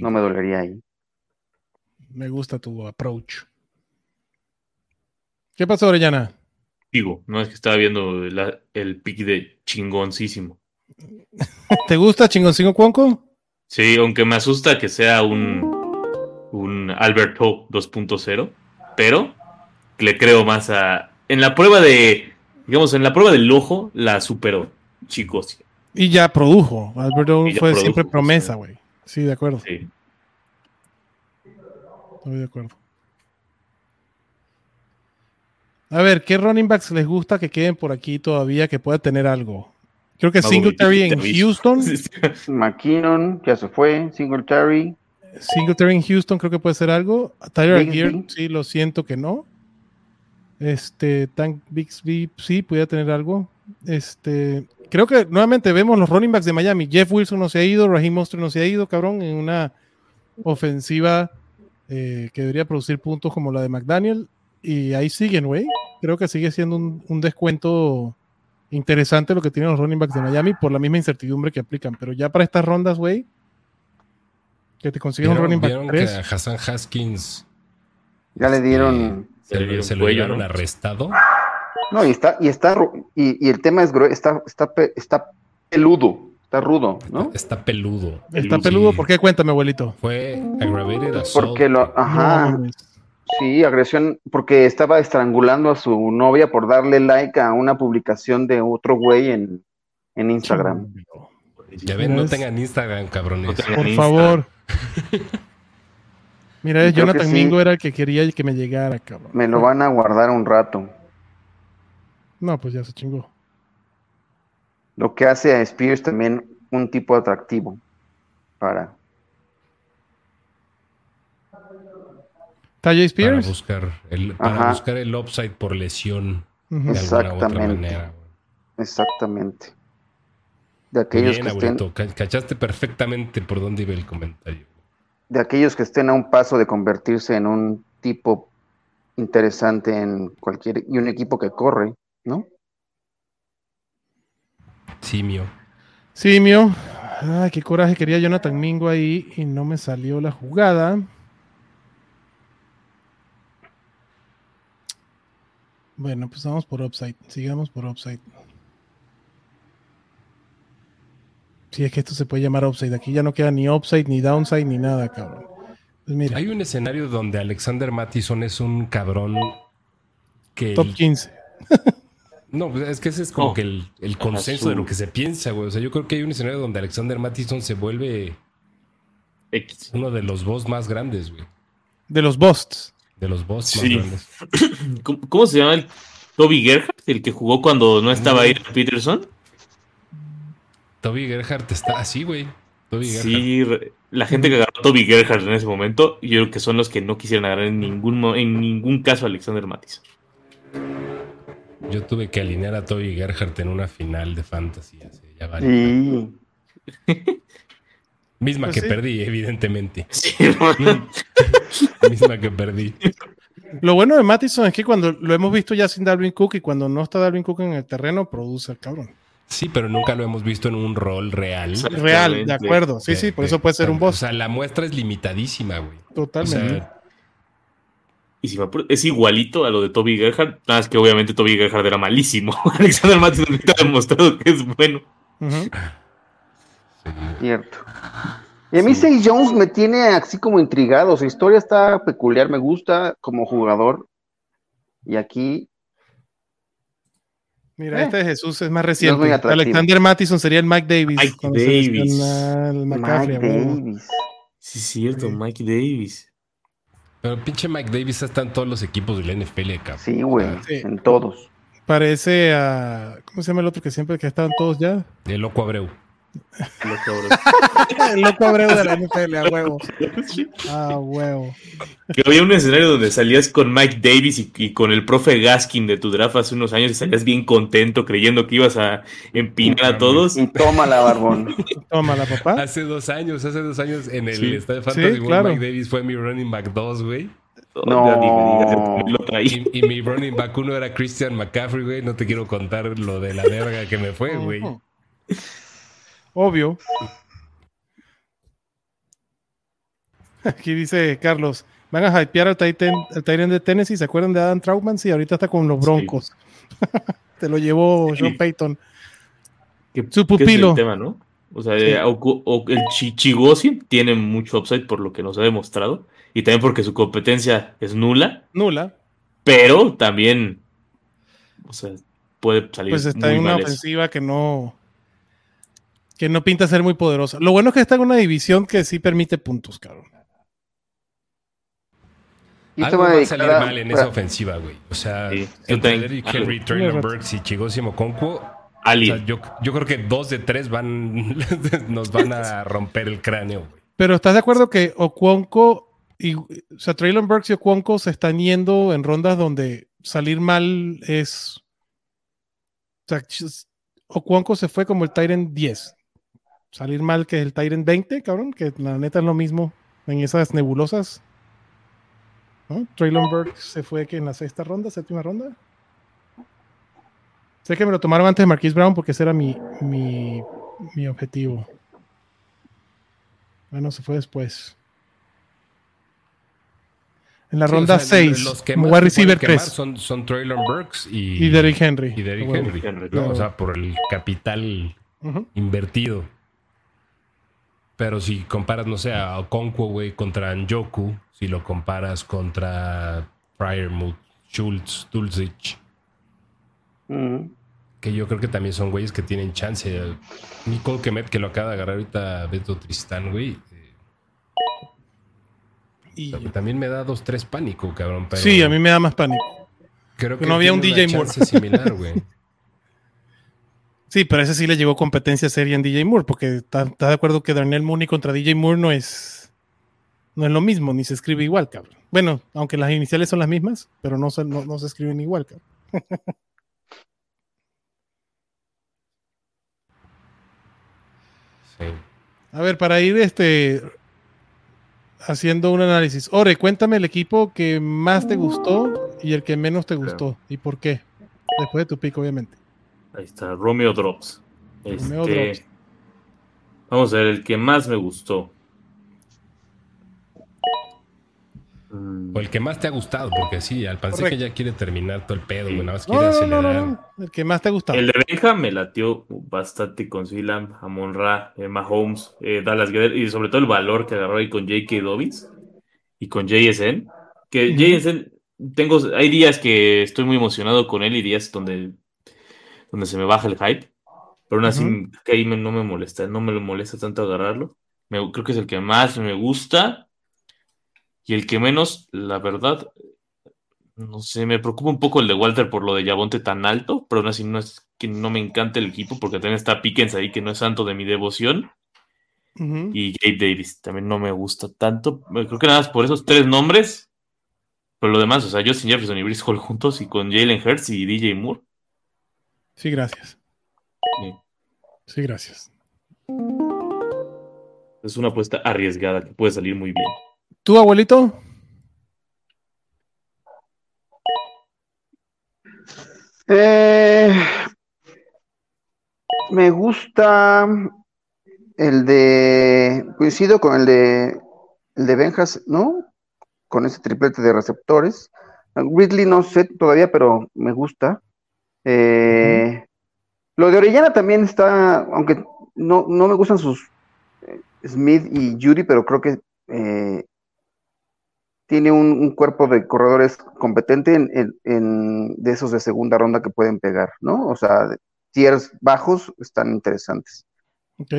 no me dolería ahí. Me gusta tu approach. ¿Qué pasó, Orellana? Digo, no es que estaba viendo el pick de chingoncísimo. ¿Te gusta Chingoncino Cuonco? Sí, aunque me asusta que sea un, un Alberto 2.0, pero le creo más a. En la prueba de. Digamos, en la prueba del ojo, la superó, chicos. Y ya produjo. Alberto fue siempre promesa, güey. Sí, de acuerdo. Sí. Estoy de acuerdo. A ver, ¿qué running backs les gusta que queden por aquí todavía que pueda tener algo? Creo que Singletary en Houston. McKinnon ya se fue. Singletary. Singletary en Houston creo que puede ser algo. Tyler Gear, sí, lo siento que no. Este, Tank Bixby, sí, puede tener algo. Este, creo que nuevamente vemos los running backs de Miami. Jeff Wilson no se ha ido, Raheem Monster no se ha ido, cabrón, en una ofensiva eh, que debería producir puntos como la de McDaniel. Y ahí siguen, güey. Creo que sigue siendo un descuento interesante lo que tienen los running backs de Miami por la misma incertidumbre que aplican. Pero ya para estas rondas, güey, que te consiguen un running back que a Hassan Haskins ya le dieron. se, lo llevaron arrestado. No, y está, y está, y, y el tema es está, está, está peludo, está rudo, ¿no? Está peludo. Está peludo, ¿por qué? Cuéntame, abuelito. Fue aggravated assault. Porque lo, ajá. Sí, agresión, porque estaba estrangulando a su novia por darle like a una publicación de otro güey en, en Instagram. Ya ven, no tengan Instagram, cabrones. por favor. Mira, Jonathan Mingo era el que quería que me llegara, cabrón. Me lo van a guardar un rato. No, pues ya se chingó. Lo que hace a Spears también un tipo atractivo para. ¿Talle Spears? Para buscar el, para buscar el upside por lesión. Exactamente. Exactamente. De aquellos que estén... Cachaste perfectamente por dónde iba el comentario. De aquellos que estén a un paso de convertirse en un tipo interesante en cualquier y un equipo que corre, ¿no? Simio. Simio. Ay, qué coraje quería Jonathan Mingo ahí y no me salió la jugada. Bueno, pues vamos por upside. Sigamos por upside. Si es que esto se puede llamar upside. Aquí ya no queda ni upside, ni downside, ni nada, cabrón. Pues Hay un escenario donde Alexander Mattison es un cabrón que. Top 15. No, pues es que ese es como que el, consenso de lo que se piensa, güey. O sea, yo creo que hay un escenario donde Alexander Mattison se vuelve uno de los boss más grandes, güey. De los boss. De los boss más grandes. ¿Cómo, se llama el Toby Gerhardt? El que jugó cuando no estaba ahí Peterson. Toby Gerhardt está así, güey. Sí, la gente que agarró a Toby Gerhardt en ese momento, yo creo que son los que no quisieron agarrar en ningún, en ningún caso a Alexander Matis. Yo tuve que alinear a Toby Gerhardt en una final de fantasy. ya Misma pues que perdí, evidentemente. Misma que perdí. Lo bueno de Mattison es que cuando lo hemos visto ya sin Darwin Cook y cuando no está Darwin Cook en el terreno, produce el cabrón. Sí, pero nunca lo hemos visto en un rol real. Real, de acuerdo. Sí, sí, por eso puede ser un boss. O sea, la muestra es limitadísima, güey. Totalmente. Y si es igualito a lo de Toby Gerhardt, nada más que obviamente Toby Gerhardt era malísimo. Alexander Mattison ha demostrado que es bueno. Cierto. Y a mí Say Jones me tiene así como intrigado. Su historia está peculiar, me gusta como jugador. Y aquí Mira, eh. este de Jesús es más reciente. Alexander Mattison sería el Mike Davis. Mike Davis. Mike Davis. Sí, es cierto, Mike Davis. Pero pinche Mike Davis está en todos los equipos del NFL, cabrón. Sí, güey, en todos. Parece a. ¿Cómo se llama el otro que siempre que estaban todos ya? El Loco Abreu. Loco Abreu de la NFL, a huevo. A huevo. Que había un escenario donde salías con Mike Davis y, con el profe Gaskin de tu draft hace unos años y salías bien contento creyendo que ibas a empinar a todos. Y tómala, barbón. tómala, papá. Hace dos años, hace dos años en el sí. Estadio Fantasy Mike Davis fue mi running back 2, güey. No. Y, y, mi running back 1 era Christian McCaffrey, güey. No te quiero contar lo de la verga que me fue, güey. Obvio. Aquí dice Carlos, van a hypear al Titan, al de Tennessee. ¿Se acuerdan de Adam Trautman? Sí, ahorita está con los Broncos. Te lo llevó Sean Payton. Su pupilo. O sea, el Chigosi tiene mucho upside por lo que nos ha demostrado. Y también porque su competencia es nula. Nula. Pero también, o sea, puede salir. Pues está en una ofensiva que no, que no pinta ser muy poderosa. Lo bueno es que está en una división que sí permite puntos, cabrón. Y Algo va a salir mal en esa ofensiva, güey. O sea, entre Derrick Henry, Traylon Burks y Chigosimo Conquo, yo, yo, creo que dos de tres van nos van a romper el cráneo, güey. Pero ¿estás de acuerdo que Ocuonco y o sea, Traylon Burks y Ocuonco se están yendo en rondas donde salir mal es o sea, Ocuonco se fue como el Tyrant 10 salir mal que el Tyrant 20, cabrón, que la neta es lo mismo en esas nebulosas. ¿no? Traylon Burke se fue que en la sexta ronda, séptima ronda. Sé que me lo tomaron antes de Marquise Brown porque ese era mi, mi, mi objetivo. Bueno, se fue después. En la Sí, ronda o sea, 6, los que como más wide receiver pueden quemar 3. son, son Traylon Burks y, Y Derrick Henry. y Derrick Ah, bueno. Henry, Henry, ¿no? O sea, por el capital invertido. Pero si comparas, no sé, a Okonkwo, güey, contra Njoku, si lo comparas contra Fryermuth, Schultz, Dulcich, Mm. que yo creo que también son güeyes que tienen chance. Nicole Kemet, que lo acaba de agarrar ahorita Beto Tristán, güey. eh, Y- También me da dos, tres pánico, cabrón. Pero sí, a mí me da más pánico. creo que no había un DJ similar, güey. Sí, pero ese sí le llegó competencia seria en DJ Moore, porque está, está de acuerdo que Darnell Mooney contra DJ Moore no es, no es lo mismo, ni se escribe igual, cabrón. Bueno, aunque las iniciales son las mismas, pero no se, no, no se escriben igual, cabrón. Sí. A ver, para ir este haciendo un análisis. Ore, cuéntame el equipo que más te gustó y el que menos te gustó. ¿Y por qué? Después de tu pico, obviamente. Ahí está, Romeo Drops. Romeo Este, Drops. Vamos a ver, el que más me gustó. Mm, O el que más te ha gustado, porque sí, al parecer que ya quiere terminar todo el pedo, Sí. más No, quiere no, no, acelerar. no, no, El que más te ha gustado. El de Benja me latió bastante con Silam, Amon Ra, eh, Mahomes, eh, Dallas Guerrero y sobre todo el valor que agarró ahí con J.K. Dobbins y con JSN. Que. JSN, tengo, hay días que estoy muy emocionado con él y días donde, donde se me baja el hype. Pero aún así, que me- no me molesta, no me molesta tanto agarrarlo. Me- creo que es el que más me gusta y el que menos, la verdad, no sé, me preocupa un poco el de Walter por lo de Yabonte tan alto, pero aún así no es que no me encanta el equipo porque también está Pickens ahí que no es santo de mi devoción y Gabe Davis también no me gusta tanto. Creo que nada más por esos tres nombres, pero lo demás, o sea, Justin Jefferson y Brice Hall juntos y con Jalen Hurts y DJ Moore. Sí, gracias. sí, Sí, gracias. es una apuesta arriesgada que puede salir muy bien. ¿Tú, abuelito? Eh, me gusta el de. Coincido con el de. El de Benjas, ¿no? Con ese triplete de receptores. Ridley no sé todavía, pero me gusta. Eh, Lo de Orellana también está, aunque no, no me gustan sus eh, Smith y Judy, pero creo que eh, tiene un, un cuerpo de corredores competente en, en- en- de esos de segunda ronda que pueden pegar, ¿no? O sea, tiers bajos están interesantes.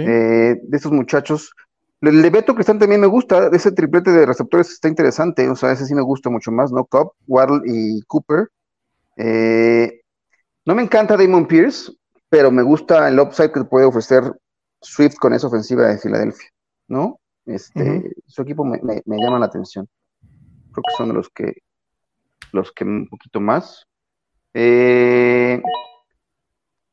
Eh, de esos muchachos, el de Beto Cristán también me gusta, ese triplete de receptores está interesante, o sea, ese sí me gusta mucho más, ¿no? Cobb, Waddle y Cooper. Eh, no me encanta Damon Pierce, pero me gusta el upside que puede ofrecer Swift con esa ofensiva de Filadelfia, ¿no? Este. Su equipo me, me- me llama la atención. Creo que son de los que, los que un poquito más. Eh,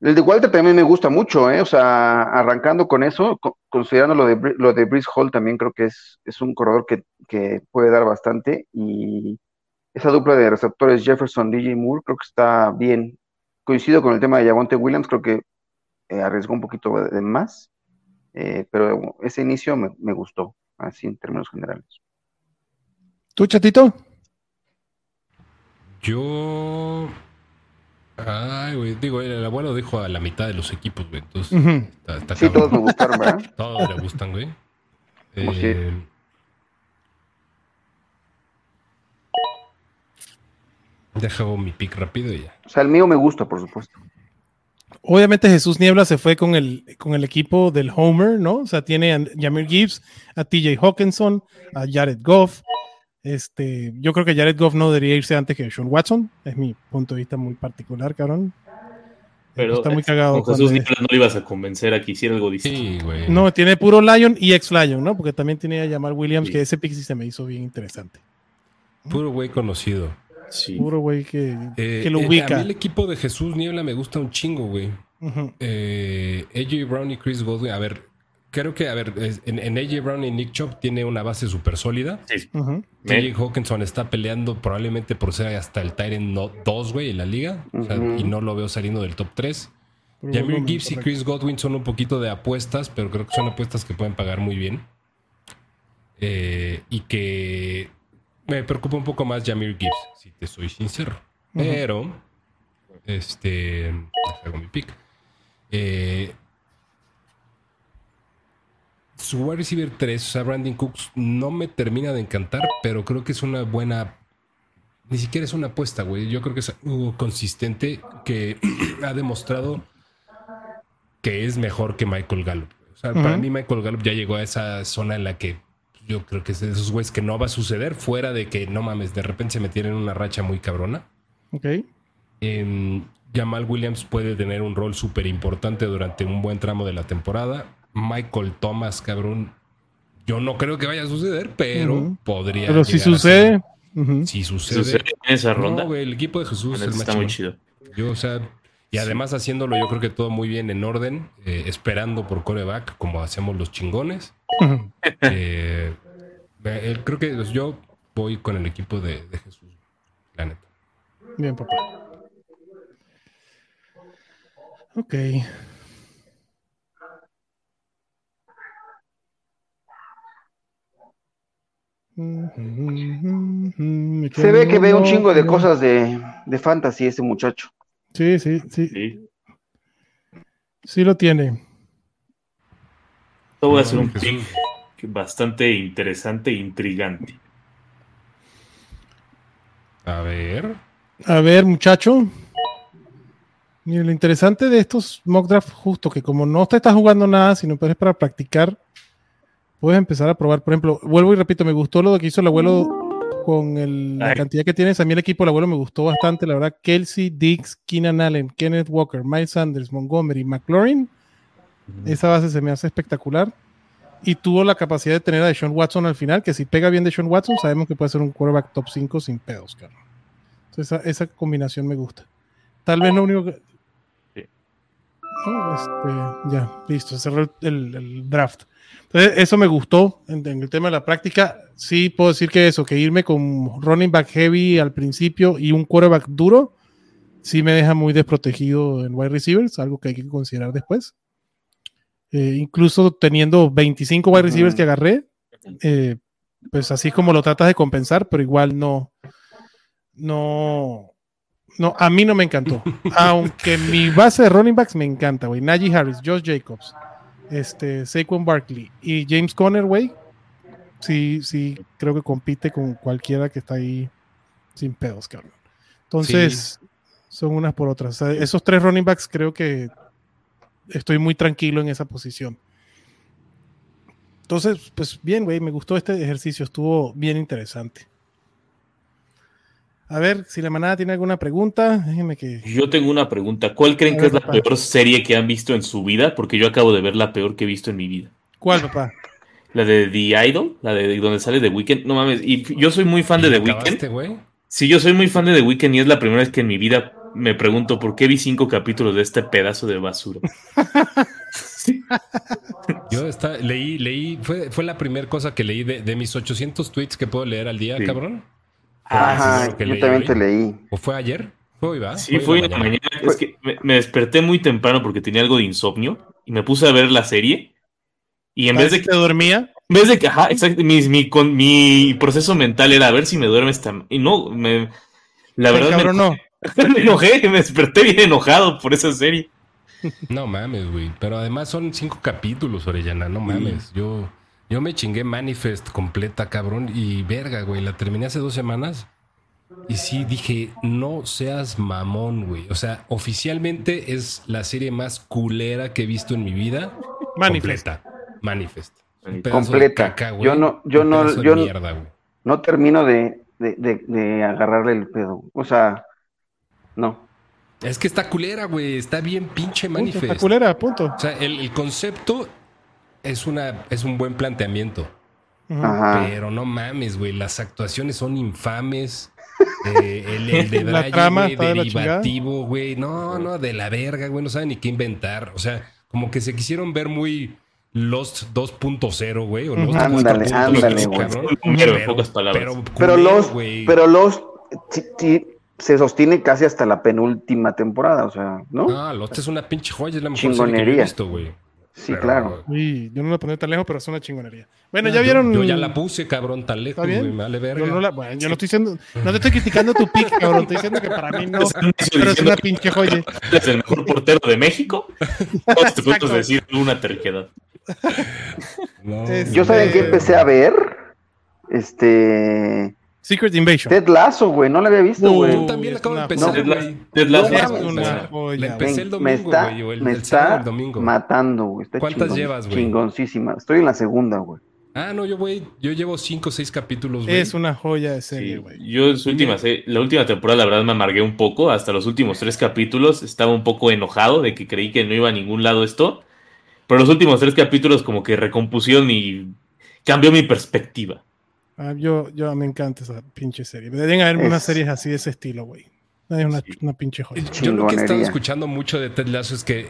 el de Walter también me gusta mucho, ¿eh? O sea, arrancando con eso, co- considerando lo de, lo de Brice Hall, también creo que es, es un corredor que, que puede dar bastante. Y esa dupla de receptores Jefferson, DJ Moore, creo que está bien. Coincido con el tema de Javonte Williams, creo que eh, arriesgó un poquito de, más, eh, pero ese inicio me, me gustó, así en términos generales. ¿Tú, chatito? Yo. Ay, güey. Digo, el abuelo dijo a la mitad de los equipos, güey. Entonces, Ujú. está, está Sí, cabrón. todos me gustaron, ¿verdad? Todos le gustan, güey. Como Eh, Deja mi pick rápido y ya. O sea, el mío me gusta, por supuesto. Obviamente Jesús Niebla se fue con el, con el equipo del Homer, ¿no? O sea, tiene a Jamir Gibbs, a TJ Hawkinson, a Jared Goff. Este, yo creo que Jared Goff no debería irse antes que Sean Watson. Es mi punto de vista muy particular, cabrón. Pero Está muy cagado. con Jesús Niebla no le ibas a convencer a que hiciera algo distinto. Sí, güey. No, tiene puro Lion y ex Lion, ¿no? Porque también tiene a Jamal Williams, Sí. que ese pick sí se me hizo bien interesante. Puro güey conocido. Sí. Puro güey que, Eh, que lo eh, a ubica. mí el equipo de Jesús Niebla me gusta un chingo, güey. Eh, AJ Brown y Chris Godwin. A ver, creo que, a ver, en, en AJ Brown y Nick Chop tiene una base súper sólida. Sí. TJ Hawkinson está peleando probablemente por ser hasta el Tyrant 2, güey, en la liga. O sea, Ujú. y no lo veo saliendo del top 3. Por Jamir Gibbs y. Chris Godwin son un poquito de apuestas, pero creo que son apuestas que pueden pagar muy bien. Eh, y que me preocupa un poco más Jamir Gibbs, si te soy sincero. Pero, este, hago mi pick. Eh, su wide receiver 3, o sea, Brandon Cooks, no me termina de encantar, pero creo que es una buena. Ni siquiera es una apuesta, güey. Yo creo que es algo consistente que ha demostrado que es mejor que Michael Gallup. O sea, para mí, Michael Gallup ya llegó a esa zona en la que yo creo que es de esos güeyes que no va a suceder, fuera de que no mames, de repente se metieron en una racha muy cabrona. Ok. Em, Jamal Williams puede tener un rol súper importante durante un buen tramo de la temporada. Michael Thomas, cabrón. Yo no creo que vaya a suceder, pero podría. Pero si sucede. Si sucede. en esa ronda. el equipo de Jesús está muy chido. Yo, o sea, y además haciéndolo, yo creo que todo muy bien en orden, eh, esperando por coreback, como hacemos los chingones. Eh, creo que yo voy con el equipo de, de Jesús, la neta. Bien, papá. Ok. Se ve que ve un chingo de cosas de, de fantasy ese muchacho. Sí, sí, sí. Sí, lo tiene. Esto va a ser un pick bastante interesante e intrigante. A ver. A ver, muchacho. Y lo interesante de estos mock draft, justo que como no te estás jugando nada, sino es para practicar, puedes empezar a probar. Por ejemplo, vuelvo y repito, me gustó lo que hizo el abuelo con la cantidad que tienes. A mí el equipo del abuelo me gustó bastante, la verdad. Kelsey, Dix, Keenan Allen, Kenneth Walker, Miles Sanders, Montgomery, McLaurin. Esa base se me hace espectacular. Y tuvo la capacidad de tener a Deshaun Watson al final, que si pega bien Deshaun Watson, sabemos que puede ser un quarterback top 5 sin pedos, cara. Entonces esa, combinación me gusta. Tal vez lo único que... Este, ya, listo, cerró el draft. Entonces, eso me gustó en, el tema de la práctica. Sí puedo decir que eso, que irme con running back heavy al principio y un quarterback duro, sí me deja muy desprotegido en wide receivers, algo que hay que considerar después. Eh, incluso teniendo 25 wide receivers que agarré, eh, pues así como lo tratas de compensar, pero igual no, no, no, a mí no me encantó. Aunque mi base de running backs me encanta, güey. Najee Harris, Josh Jacobs, este, Saquon Barkley y James Conner, sí, sí, creo que compite con cualquiera que está ahí sin pedos, cabrón. Entonces, son unas por otras. esos tres running backs creo que estoy muy tranquilo en esa posición. Entonces, pues bien, güey, me gustó este ejercicio, estuvo bien interesante. A ver, si la manada tiene alguna pregunta, déjenme que. Yo tengo una pregunta. ¿Cuál creen que es la peor serie que han visto en su vida? Porque yo acabo de ver la peor que he visto en mi vida. ¿Cuál, papá? La de The Idol, la de donde sale The Weeknd. No mames, y yo soy muy fan de The Weeknd. Sí, yo soy muy fan de The Weeknd y es la primera vez que en mi vida me pregunto por qué vi cinco capítulos de este pedazo de basura. Yo leí, leí, fue, fue la primera cosa que leí de, de, mis 800 tweets que puedo leer al día, cabrón. Ajá, yo también te leí. ¿O fue ayer? ¿Fue hoy, va? Sí, fue, hoy mañana. Es que me, desperté muy temprano porque tenía algo de insomnio y me puse a ver la serie. Y en vez de que dormía. En vez de que, ajá, exacto, mi, con, mi proceso mental era a ver si me duerme esta. Y no, me. La verdad. Me, no. me enojé, me desperté bien enojado por esa serie. No mames, güey. Pero además son cinco capítulos, Orellana. No mames. Yo. Yo me chingué Manifest completa, cabrón. Y verga, güey. La terminé hace dos semanas. Y sí dije, no seas mamón, güey. O sea, oficialmente es la serie más culera que he visto en mi vida. Manifest. Manifest. Completa. yo no, yo no, yo no termino de, de, agarrarle el pedo. O sea, no. Es que está culera, güey. Está bien pinche Manifest. está culera, punto. O sea, el, el concepto es, una, es un buen planteamiento. Pero no mames, güey. Las actuaciones son infames. Eh, el, el de la trama derivativo, güey. No, no, de la verga, güey. No saben ni qué inventar. O sea, como que se quisieron ver muy Lost 2.0, güey. O Lost ándale, ándale, güey. Pero, pero, pero, Lost, pero Lost se sostiene casi hasta la penúltima temporada, o sea, ¿no? Ah, Lost es una pinche joya. Es la mejor serie que he visto, güey. Sí, Pero- claro. Uy, yo no la pondré tan lejos, pero es una chingonería. Bueno, Yo- ya vieron. Yo, ya la puse, cabrón, tan lejos, güey, me vale verga. Yo no, la- bueno, yo no estoy diciendo, no te estoy criticando tu pick, cabrón. Estoy diciendo que para mí no, pero es una pinche joya. eres el mejor portero de México. Todos te Exacto. decir una terquedad. No, Es- Yo saben que empecé a ver, este, Secret Invasion. Ted Lazo, güey, no la había visto, Uh, güey. Yo también la acabo de empezar, Ted Lasso- güey. Ted Lasso es una joya, La güey. empecé Me- el me domingo, está, güey, me sábado o está el domingo. matando, güey. Está ¿Cuántas chingón- llevas, güey? Chingoncísima. Estoy en la segunda, güey. Ah, no, yo voy, yo llevo cinco o seis capítulos, güey. Es una joya de Sí, serie, güey. yo en su última, se- la última temporada, la verdad, me amargué un poco. Hasta los últimos tres capítulos estaba un poco enojado de que creí que no iba a ningún lado esto. Pero los últimos tres capítulos como que recompusieron y cambió mi perspectiva. Ah, yo, yo me encanta esa pinche serie. Deberían haber unas Es- series así de ese estilo, güey. Es una, Sí. una pinche joya. Yo lo que he estado escuchando mucho de Ted Lasso es que,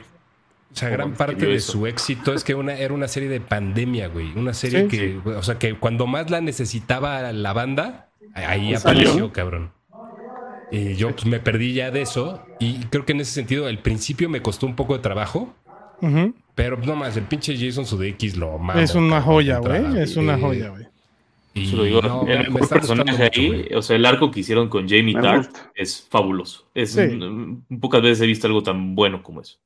o sea, ¿Cómo gran parte de eso? su éxito es que una, era una serie de pandemia, güey. Una serie Sí. que, o sea, que cuando más la necesitaba la banda, ahí Salió. apareció, cabrón. Y yo pues, me perdí ya de eso. Y creo que en ese sentido, al principio me costó un poco de trabajo. Ujú. Pero no más, el pinche Jason Sudeikis lo mamo, Es una cabrón, joya, güey. Es una joya, güey. Lo digo, no, el mejor personaje ahí, o sea, el arco que hicieron con Jamie Tart es fabuloso. Es Sí. pocas veces he visto algo tan bueno como eso.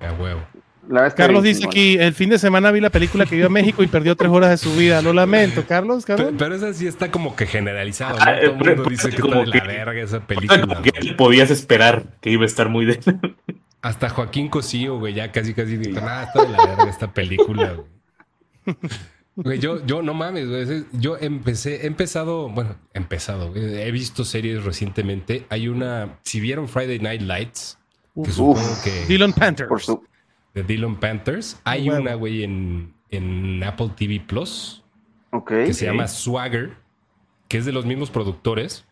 A huevo. La verdad está Carlos dice aquí, el fin de semana vi la película que vio a México y perdió tres horas de su vida. Lo lamento, Carlos, Pero, esa sí está como que generalizado, ¿no? Ah, Todo el pero- mundo dice que como está de la que- verga esa película. Como que podías esperar que iba a estar muy de... Hasta Joaquín Cosío, güey, ya casi casi dijo, nada, está de la verga esta película, güey. Güey, yo, yo no mames, güey. Yo empecé, he empezado, bueno, he empezado, güey, he visto series recientemente. Hay una, si vieron Friday Night Lights, que Uf. supongo que Dylan Panthers. Por su... de Dylan Panthers, hay una, güey, en, en Apple TV Plus Ok. que se llama Swagger, que es de los mismos productores.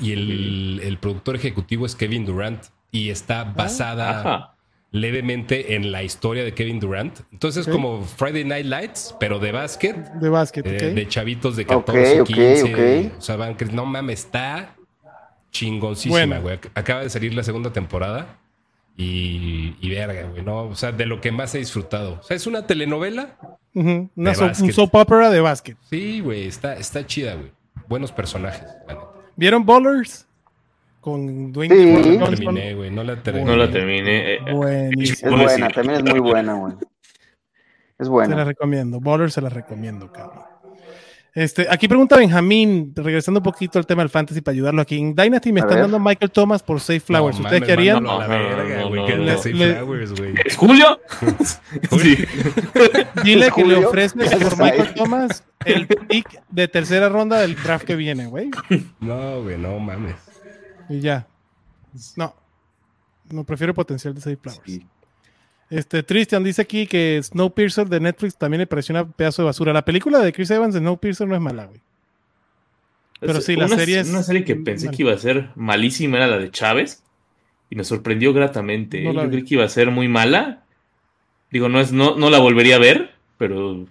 Y el, el productor ejecutivo es Kevin Durant y está basada Ajá. Levemente en la historia de Kevin Durant. Entonces Ok. es como Friday Night Lights, pero de básquet, De básquet, eh, de chavitos de 14, Ok, ok, 15. ok. O sea, van, no mames, está chingoncísima, güey. Acaba de salir la segunda temporada y, y verga, güey, ¿no? O sea, de lo que más he disfrutado. O sea, es una telenovela. Ujú. Una de soap- un soap opera de básquet. Sí, güey, está, está chida, güey. Buenos personajes, la neta. ¿Vieron Ballers? Con Dwayne Sí. No la terminé, güey. No la terminé. No la terminé. eh, Buenísimo. Es buena, también es muy buena, güey. Es Se la buena. recomiendo. Ballers se la recomiendo, cabrón. Este, aquí pregunta Benjamín, regresando un poquito al tema del fantasy para ayudarlo aquí. En Dynasty me A están ver. dando Michael Thomas por Safe Flowers. No, ¿Ustedes qué harían? No, que le Le-. ¿Es Julio? sí. Dile que le Julio, ofreces ya por Michael. Thomas el pick de tercera ronda del draft que viene, güey. No, güey, no mames. Y ya. No. No prefiero el potencial de Safe Flowers. Sí. Este, Tristan dice aquí que Snowpiercer de Netflix también le pareció un pedazo de basura. La película de Chris Evans de Snowpiercer no es mala, güey. Pero Es sí, la una, serie es- Una serie que pensé mal. que iba a ser malísima era la de Chávez. Y me sorprendió gratamente. No ¿eh? Yo vi. creí que iba a ser muy mala. Digo, no, es, no, no la volvería a ver, pero.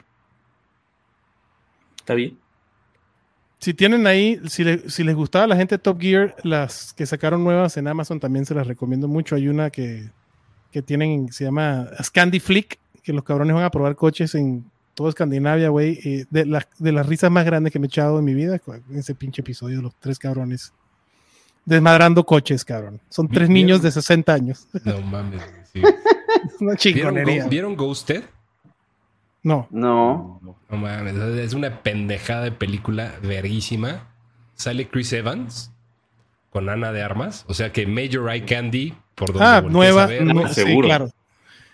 Está bien. Si tienen ahí, si, le- si les gustaba la gente Top Gear, las que sacaron nuevas en Amazon también se las recomiendo mucho. Hay una que, que tienen, se llama Scandi Flick, que los cabrones van a probar coches en toda Escandinavia, güey. De, las- de las risas más grandes que me he echado en mi vida, ese pinche episodio de los tres cabrones. Desmadrando coches, cabrón. Son tres Bien. niños de 60 años. No mames, sí. Una ¿Vieron, chingonería. Go- ¿Vieron Ghosted? No. No. No mames, es una pendejada de película verguísima. Sale Chris Evans con Ana de Armas. O sea que Major Eye Candy, por donde Ah, nueva. a ver, nu- güey. sí, seguro. claro.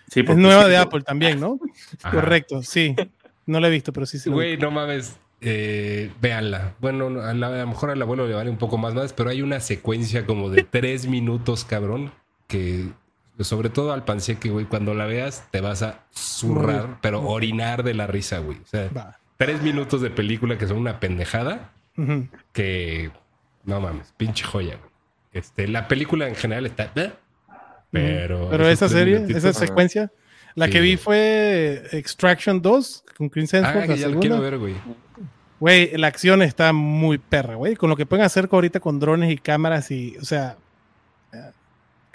Sí, Es nueva sí, de Apple también, ¿no? Ajá. Correcto, sí. No la he visto, pero sí se Güey, no mames. Eh, véanla. Bueno, no, a, la- a lo mejor al abuelo le vale un poco más más, pero hay una secuencia como de tres minutos, cabrón, que sobre todo al panseque, güey, cuando la veas te vas a zurrar, pero orinar de la risa, güey. O sea, Va. tres minutos de película que son una pendejada que no mames, pinche joya. güey. Este, la película en general está, ¿eh? pero Pero esa serie, esa secuencia, la Sí, que vi fue Extraction 2 con Chris Ah, Hemsworth, que la ya segunda. quiero ver, güey. Güey, la acción está muy perra, güey. Con lo que pueden hacer ahorita con drones y cámaras y, o sea, eh,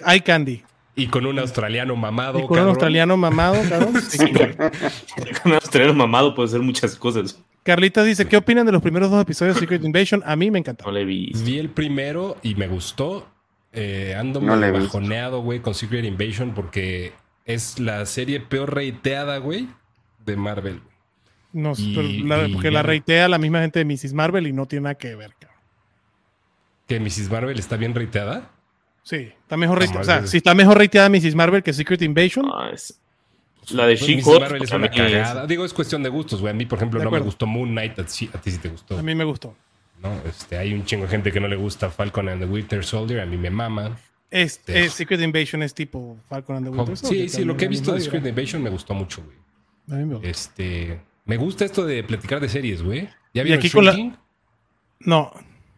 hay candy. Y con un australiano mamado. Y con un australiano mamado, cabrón. con un australiano mamado puede ser muchas cosas. Carlita dice, ¿qué opinan de los primeros dos episodios de Secret Invasion? A mí me encantó. No le vi. Vi el primero y me gustó. Eh, ando muy bajoneado, güey, con Secret Invasion porque es la serie peor reiteada, güey, de Marvel. No, porque la reitea la misma gente de Mrs. Marvel y no tiene nada que ver, cabrón. ¿Que Mrs. Marvel está bien reiteada? Sí, está mejor reiteada. O sea, si está mejor reiteada Mrs. Marvel que Secret Invasion. La de she Marvel es una cagada. Digo, es cuestión de gustos, güey. A mí, por ejemplo, no me gustó Moon Knight. A ti, sí te gustó. A mí me gustó. No, este, hay un chingo de gente que no le gusta Falcon and the Winter Soldier. A mí me mama. Este, Secret Invasion es tipo Falcon and the Winter Soldier. Sí, sí, lo que he visto de Secret Invasion me gustó mucho, güey. A mí me gusta. Este, me gusta esto de platicar de series, güey. ¿Ya vieron aquí No.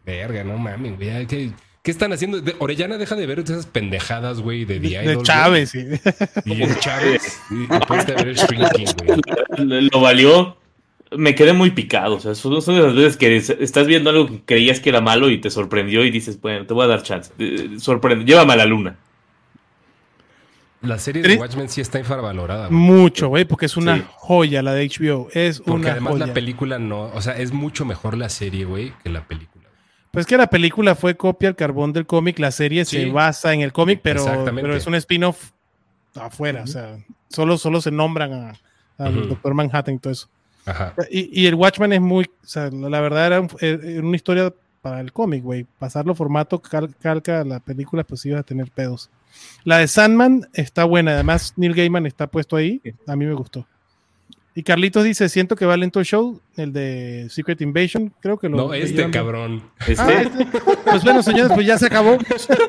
Verga, no mames, güey. ¿Qué, ¿Qué, están haciendo? Orellana deja de ver esas pendejadas, güey, de The De Chávez, sí. Y de Chávez. y después de ver Shrinking, güey. Lo valió me quedé muy picado. O sea, son, son de las veces que estás viendo algo que creías que era malo y te sorprendió y dices, bueno, te voy a dar chance. Sorprende, llévame a la luna. La serie de Watchmen sí está infravalorada. Mucho, güey, porque es una joya la de HBO. Es porque además la película no, o sea, es mucho mejor la serie, güey, que la película. Pues que la película fue copia al carbón del cómic, la serie se basa en el cómic, pero, pero es un spin-off afuera, o sea, solo, solo se nombran al Doctor Manhattan y todo eso. Y, el Watchman es muy, o sea, la verdad era, una historia para el cómic, güey. Pasarlo formato calca la película, pues ibas a tener pedos. La de Sandman está buena, además Neil Gaiman está puesto ahí, a mí me gustó. Y Carlitos dice, siento que va lento el show, el de Secret Invasion, creo que lo... No, este cabrón. ¿Este? Ah, este. Pues bueno, señores, pues ya se acabó.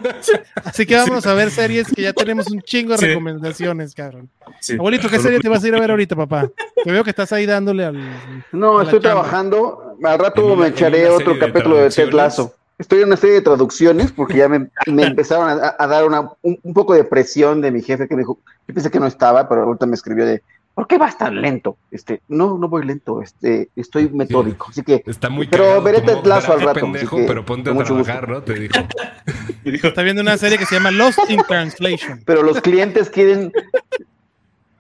Así que vamos a ver series que ya tenemos un chingo de recomendaciones, cabrón. Abuelito, ¿qué serie te vas a ir a ver ahorita, papá? Te veo que estás ahí dándole al... No, estoy trabajando. Al rato me echaré otro capítulo de Ted Lasso. Estoy en una serie de traducciones porque ya me, empezaron a, dar una, un, un, poco de presión de mi jefe que me dijo, yo pensé que no estaba, pero ahorita me escribió de, ¿por qué vas tan lento? Este, no, no voy lento, este, estoy metódico, así que. Está muy Pero veré Ted Lasso al rato. Pendejo, pero ponte a trabajar, ¿no? Te dijo. Está viendo una serie que se llama Lost in Translation. Pero los clientes quieren.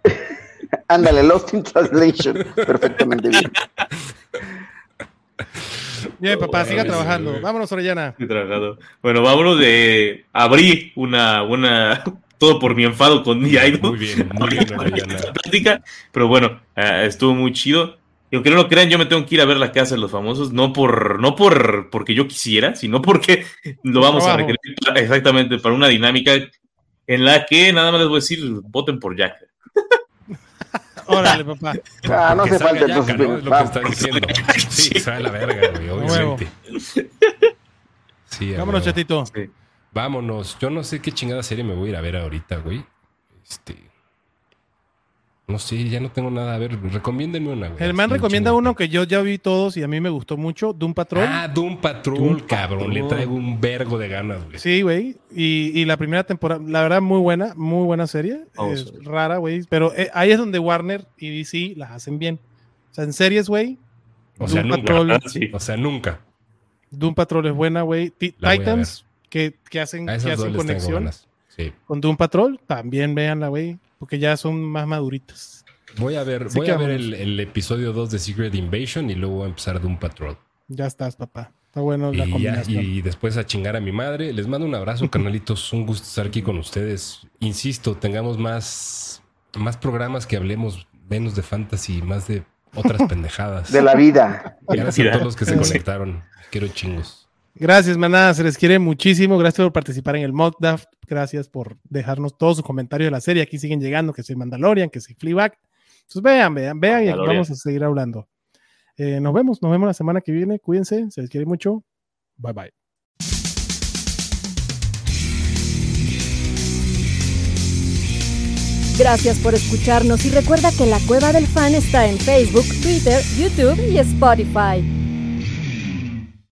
Ándale, Lost in Translation. Perfectamente bien. Bien, papá, siga trabajando. Vámonos, Orellana. Bueno, vámonos de abrir una buena todo por mi enfado con mi idol. Muy bien, muy bien. plática, pero bueno, eh, estuvo muy chido. Y aunque no lo crean, yo me tengo que ir a ver la casa de los famosos, no por, no por porque yo quisiera, sino porque lo vamos a requerir exactamente para una dinámica en la que nada más les voy a decir, voten por Jack. Órale, papá. Ah, no hace falta entonces. ¿no? Es lo que están diciendo. Sí, sale la verga, güey, obviamente. Sí, Vámonos, chatito. Sí. Vámonos. Yo no sé qué chingada serie me voy a ir a ver ahorita, güey. Este. No sé, ya no tengo nada a ver. Recomiéndenme una, güey. El man recomienda uno que yo ya vi todos y a mí me gustó mucho, Doom Patrol. Ah, Doom Patrol, cabrón. Le traigo un vergo de ganas, güey. Sí, güey. Y, la primera temporada, la verdad, muy buena, muy buena serie. es rara, güey. Pero eh, ahí es donde Warner y DC las hacen bien. O sea, en series, güey. O sea, nunca. O sea, nunca. Doom Patrol es buena, güey. Titans que, hacen, que hacen conexión con Doom Patrol, también véanla, güey, porque ya son más maduritas. Voy a ver, voy a ver el, episodio 2 de Secret Invasion y luego voy a empezar Doom Patrol. Ya estás, papá. Está bueno la y combinación. y después a chingar a mi madre. Les mando un abrazo, canalitos. Un gusto estar aquí con ustedes. Insisto, tengamos más, más programas que hablemos menos de fantasy, más de otras pendejadas. De la vida. Gracias a todos los que se conectaron. Quiero chingos. Gracias, manada. Se les quiere muchísimo. Gracias por participar en el Mockdraft. Gracias por dejarnos todos sus comentarios de la serie. Aquí siguen llegando, que soy Mandalorian, que soy Fleabag. Entonces vean, vean, vean y vamos a seguir hablando. Eh, nos vemos, nos vemos la semana que viene. Cuídense, se les quiere mucho. Bye bye. Gracias por escucharnos y recuerda que la Cueva del Fan está en Facebook, Twitter, YouTube y Spotify.